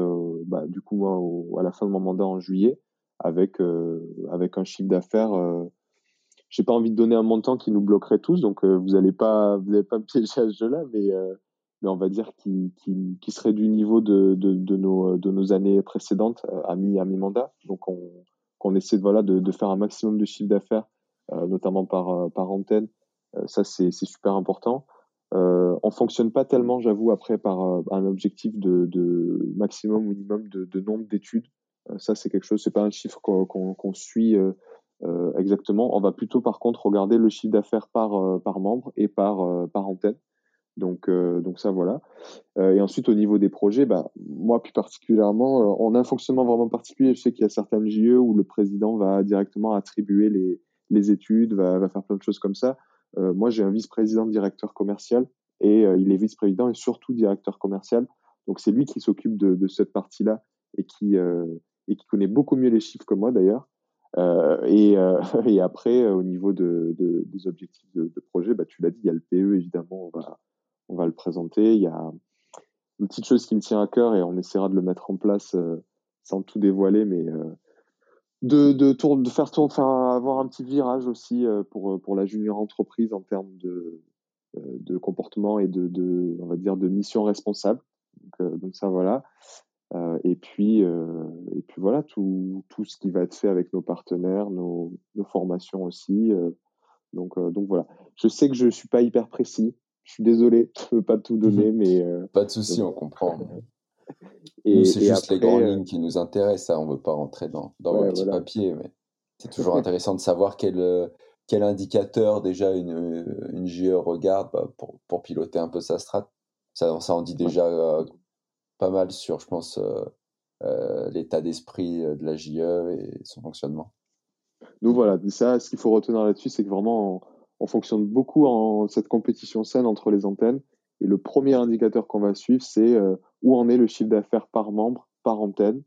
bah, du coup, moi, à la fin de mon mandat en juillet, avec avec un chiffre d'affaires. j'ai pas envie de donner un montant qui nous bloquerait tous, donc vous n'allez pas vous pas me piéger à ce jeu-là, mais mais on va dire qui, qui, qui serait du niveau de, de, de, nos, de nos années précédentes euh, à mi à mi mandat. Donc on, qu'on essaie de voilà de, de faire un maximum de chiffre d'affaires, euh, notamment par euh, par antenne. ça c'est super important. Euh, on fonctionne pas tellement, j'avoue, après par un objectif de, de maximum minimum de, nombre d'études. ça c'est quelque chose, c'est pas un chiffre qu'on qu'on suit exactement. On va plutôt par contre regarder le chiffre d'affaires par par membre et par par antenne. Donc, euh, donc ça, voilà. Euh, et ensuite, au niveau des projets, bah, moi plus particulièrement, euh, on a un fonctionnement vraiment particulier. Je sais qu'il y a certaines JE où le président va directement attribuer les, les études, va, va faire plein de choses comme ça. moi, j'ai un vice-président directeur commercial et il est vice-président et surtout directeur commercial. Donc, c'est lui qui s'occupe de, de, cette partie-là et qui, et qui connaît beaucoup mieux les chiffres que moi d'ailleurs. Euh, et, euh, et, après, au niveau de, de des objectifs de, de projet, bah, tu l'as dit, il y a le PE, évidemment, on va, on va le présenter. Il y a une petite chose qui me tient à cœur et on essaiera de le mettre en place euh, sans tout dévoiler, mais euh, de, de, faire, tour, faire avoir un petit virage aussi euh, pour, pour la junior entreprise en termes de, de comportement et de, de, on va dire, de mission responsable. Donc, ça, voilà. et puis, et puis voilà, tout, tout ce qui va être fait avec nos partenaires, nos, nos formations aussi. donc, donc voilà. Je sais que je suis pas hyper précis. Je suis désolé, je ne peux pas tout donner, mais. Euh, pas de souci, on comprend. Et, c'est juste les grandes euh, lignes qui nous intéressent, ça, on ne veut pas rentrer dans, dans le petit papier, mais c'est toujours intéressant de savoir quel, euh, quel indicateur déjà une, une GE regarde bah, pour, pour, piloter un peu sa strat. Ça, ça en dit déjà pas mal sur, je pense, l'état d'esprit de la JE et son fonctionnement. Donc voilà, ça, ce qu'il faut retenir là-dessus, c'est que vraiment, on fonctionne beaucoup en cette compétition saine entre les antennes Et le premier indicateur qu'on va suivre, c'est où en est le chiffre d'affaires par membre, par antenne.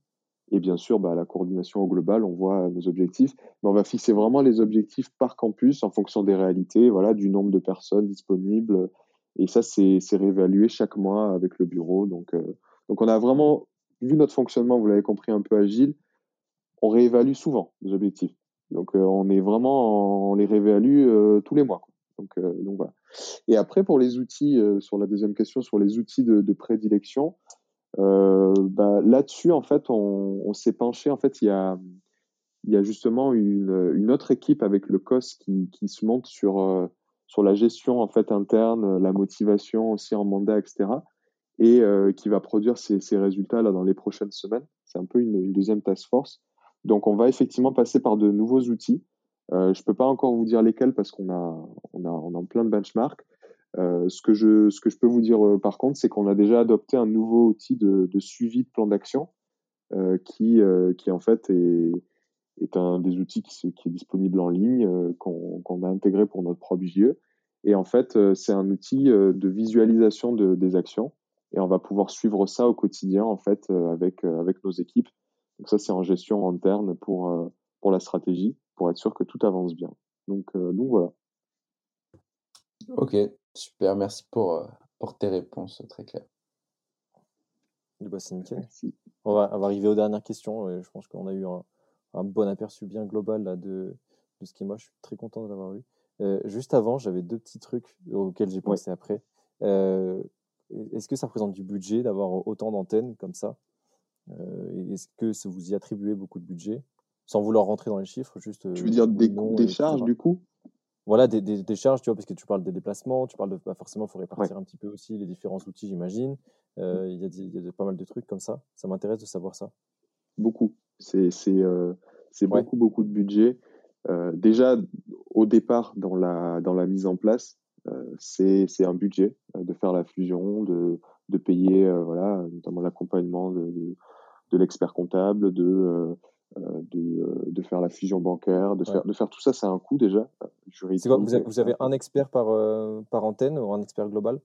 Et bien sûr, bah, la coordination au global, on voit nos objectifs. Mais on va fixer vraiment les objectifs par campus en fonction des réalités, voilà, du nombre de personnes disponibles. Et ça, c'est réévalué chaque mois avec le bureau. Donc, donc on a vraiment vu notre fonctionnement, vous l'avez compris, un peu agile. On réévalue souvent les objectifs. Donc on est vraiment, on les réévalue tous les mois. Donc, donc voilà. Et après, pour les outils, sur la deuxième question, sur les outils de, de prédilection, euh, bah, Là-dessus, en fait, on, s'est penché. En fait, il y a, il y a justement une, autre équipe avec le COS qui, se monte sur, euh, sur la gestion en fait interne, la motivation aussi en mandat, etc. Et euh, qui va produire ces, résultats là dans les prochaines semaines. C'est un peu une, deuxième task force. Donc, on va effectivement passer par de nouveaux outils. Euh, je peux pas encore vous dire lesquels parce qu'on a, on a, on a plein de benchmarks. Euh, ce, que je, ce que je peux vous dire euh, par contre, c'est qu'on a déjà adopté un nouveau outil de, suivi de plan d'action qui, qui en fait est, est un des outils qui, est disponible en ligne, qu'on a intégré pour notre propre JE. Et en fait, c'est un outil de visualisation de, des actions. Et on va pouvoir suivre ça au quotidien en fait avec, avec nos équipes. Donc ça, c'est en gestion interne pour, pour la stratégie, pour être sûr que tout avance bien. Donc, donc voilà. Ok, Super, merci pour, euh, pour tes réponses très claires. Bah, c'est nickel. On va, on va, arriver aux dernières questions. je pense qu'on a eu un, un, bon aperçu bien global là, de, de ce qui moi. Je suis très content de l'avoir eu. Euh, juste avant, j'avais deux petits trucs auxquels j'ai pensé après. Euh, est-ce que ça représente du budget d'avoir autant d'antennes comme ça? euh, Est-ce que vous y attribuez beaucoup de budget Sans vouloir rentrer dans les chiffres, juste. Tu veux dire des, des charges du coup? Voilà, des, des, charges, tu vois, parce que tu parles des déplacements, tu parles de, bah forcément, il faut répartir un petit peu aussi les différents outils, j'imagine. Euh, il y, a, y a pas mal de trucs comme ça. Ça m'intéresse de savoir ça. Beaucoup. C'est euh, beaucoup, beaucoup de budget. Euh, déjà, au départ, dans la, dans la mise en place, euh, c'est un budget euh, de faire la fusion, de, de payer, voilà, notamment l'accompagnement de, de, de l'expert comptable, de euh, de, euh, de, faire la fusion bancaire, de, faire, de faire tout ça, c'est un coût déjà. Quoi, vous, avez, vous, avez, un expert par, euh, par antenne ou un expert global?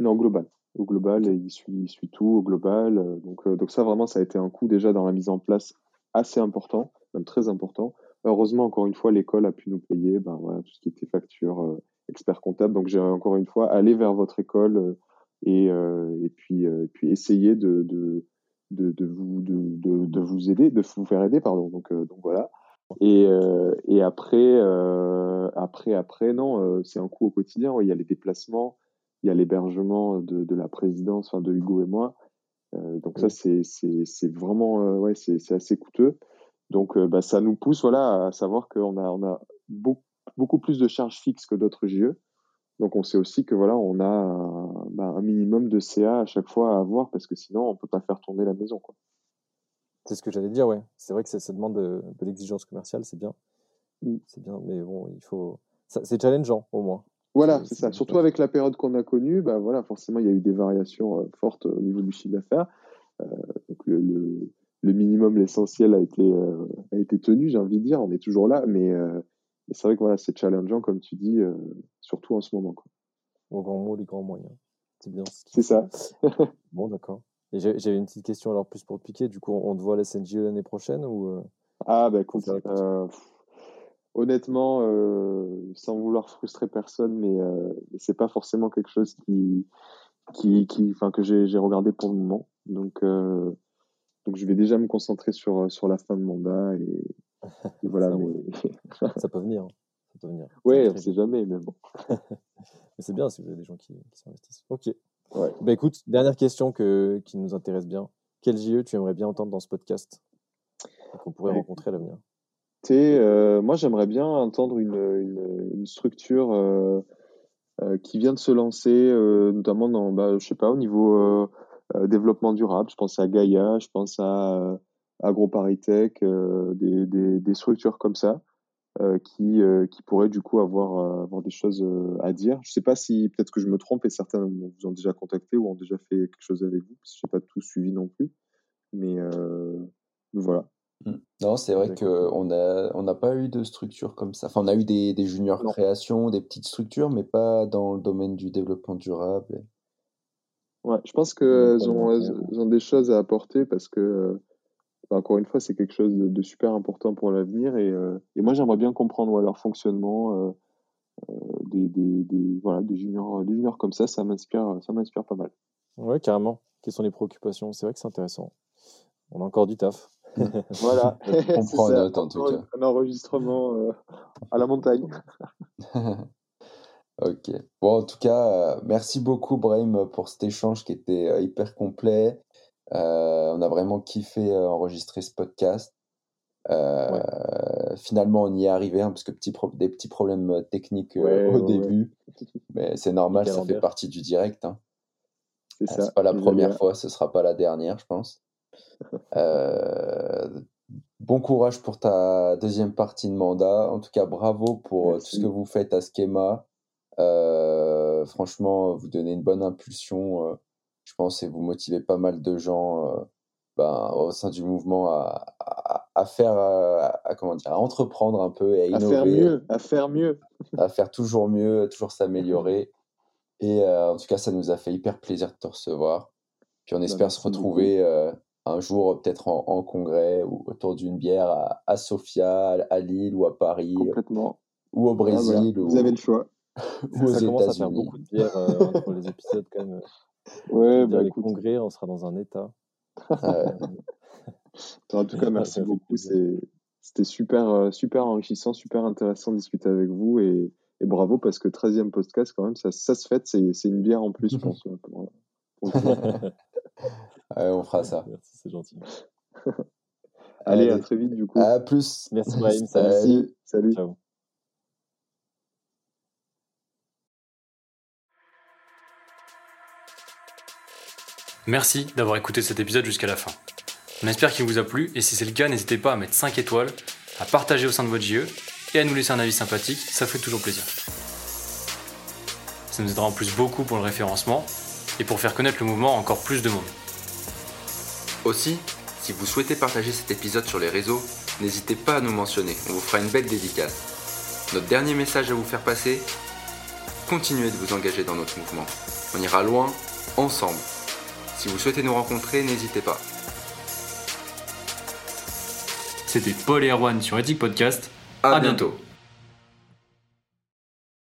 Non, global. Au global, il suit, il suit tout au global. Donc, donc ça, vraiment, ça a été un coût déjà dans la mise en place assez important, même très important. Heureusement, encore une fois, l'école a pu nous payer ben, voilà, tout ce qui était facture, expert comptable. Donc, j'ai encore une fois allé vers votre école et, et, puis, et puis essayer de, de de, de, vous, de, de, vous aider, de vous faire aider, pardon. Donc, euh, donc voilà. Et, euh, et après, euh, après, après, non, c'est un coût au quotidien. Il y a les déplacements, il y a l'hébergement de, de la présidence, enfin de Hugo et moi. donc ça, c'est, vraiment, ouais, c'est, assez coûteux. Donc bah, ça nous pousse, voilà, à savoir qu'on a, on a beaucoup, beaucoup plus de charges fixes que d'autres JE. Donc on sait aussi que voilà, on a un, bah, un, minimum de CA à chaque fois à avoir parce que sinon on peut pas faire tourner la maison. Quoi. C'est ce que j'allais dire, ouais. C'est vrai que ça, demande de, de l'exigence commerciale, c'est bien. Mm. C'est bien, mais bon, il faut. C'est challengeant au moins. Voilà, c'est ça. Surtout avec la période qu'on a connue, bah voilà, forcément il y a eu des variations euh, fortes au niveau du chiffre d'affaires. Euh, donc le, le, le minimum, l'essentiel a été euh, a été tenu, j'ai envie de dire. On est toujours là, mais euh, et c'est vrai que voilà, c'est challengeant, comme tu dis, euh, surtout en ce moment. Quoi. Au grand mot, les grands moyens. C'est bien. C'est ça. bon, d'accord. Et j'avais une petite question alors plus pour te piquer. Du coup, on te voit à la SNGE l'année prochaine ou euh, Ah, bah écoute, euh, honnêtement, euh, sans vouloir frustrer personne, mais, c'est pas forcément quelque chose qui, qui, qui, enfin, que j'ai regardé pour le moment. Donc, donc, je vais déjà me concentrer sur, sur la fin de mandat et, voilà, ça, mais... ça peut venir. Hein. Ça peut venir. Ouais, on sait jamais, mais bon. mais c'est bien si vous avez des gens qui, qui s'investissent. Ok. Ouais. Bah écoute, dernière question que, qui nous intéresse bien. Quel JE tu aimerais bien entendre dans ce podcast qu'on pourrait rencontrer à l'avenir? Euh, Moi, j'aimerais bien entendre une, une, une structure euh, euh, qui vient de se lancer, notamment dans, bah, je sais pas, au niveau développement durable. Je pense à Gaïa, je pense à AgroParisTech, euh, des, des, des, structures comme ça. Euh, qui, euh, qui pourraient du coup avoir, avoir des choses à dire. Je ne sais pas si peut-être que je me trompe et certains vous ont déjà contacté ou ont déjà fait quelque chose avec vous, parce que je n'ai pas tout suivi non plus. Mais voilà. Mmh. Non, c'est vrai qu'on n'a on n'a pas eu de structure comme ça. Enfin, on a eu des, des juniors non. créations, des petites structures, mais pas dans le domaine du développement durable. Ouais, je pense qu'elles ont, elles ont des choses à apporter parce que, bah, encore une fois, c'est quelque chose de, de super important pour l'avenir. Et, euh, et moi, j'aimerais bien comprendre ouais, leur fonctionnement. Euh, euh, des, des, des, voilà, des, juniors, des juniors comme ça, ça m'inspire, ça m'inspire pas mal. Ouais, carrément. Quelles sont les préoccupations? C'est vrai que c'est intéressant. On a encore du taf. voilà. On prend ça, note en tout cas. Un enregistrement euh, à la montagne. ok. Bon, en tout cas, merci beaucoup, Brahim, pour cet échange qui était hyper complet. Euh, on a vraiment kiffé euh, enregistrer ce podcast. Euh, Finalement, on y est arrivé, hein, parce que petit des petits problèmes techniques Ouais, au ouais, début, mais c'est normal, ça fait partie du direct. Hein. C'est pas la première fois, ce sera pas la dernière, je pense. Euh, bon courage pour ta deuxième partie de mandat. En tout cas, bravo pour tout ce que vous faites à Schema. Euh, franchement, vous donnez une bonne impulsion, je pense, et vous motivez pas mal de gens euh, ben, au sein du mouvement à, à, à faire, euh, à, à- comment dire, à entreprendre un peu et à À innover faire mieux, à faire mieux. à faire toujours mieux, toujours s'améliorer. Et euh, en tout cas, ça nous a fait hyper plaisir de te recevoir. Puis on espère Bah, merci se retrouver euh, un jour, peut-être en, en congrès ou autour d'une bière à, à Sofia, à Lille ou à Paris Complètement. ou au Ah, voilà. Brésil ou, Vous avez le choix. ou aux Ça commence à faire beaucoup de bière euh, entre les épisodes quand même. Ouais, bah les écoute. congrès, on sera dans un état. En tout cas, merci beaucoup. C'était super, euh, super enrichissant, super intéressant de discuter avec vous. Et, et bravo parce que 13e podcast, quand même, ça, ça se fait. C'est une bière en plus, je pense. pour- pour coup. Ouais, on fera ça. Merci, c'est gentil. Allez, à très vite, du coup. À plus. Merci Brahim, salut. Salut. Ciao. Merci d'avoir écouté cet épisode jusqu'à la fin. On espère qu'il vous a plu et si c'est le cas, n'hésitez pas à mettre 5 étoiles, à partager au sein de votre JE et à nous laisser un avis sympathique, ça fait toujours plaisir. Ça nous aidera en plus beaucoup pour le référencement et pour faire connaître le mouvement à encore plus de monde. Aussi, si vous souhaitez partager cet épisode sur les réseaux, n'hésitez pas à nous mentionner, on vous fera une belle dédicace. Notre dernier message à vous faire passer, continuez de vous engager dans notre mouvement. On ira loin, ensemble. Si vous souhaitez nous rencontrer, n'hésitez pas. C'était Paul et Erwan sur Ethic Podcast. À, À bientôt. bientôt.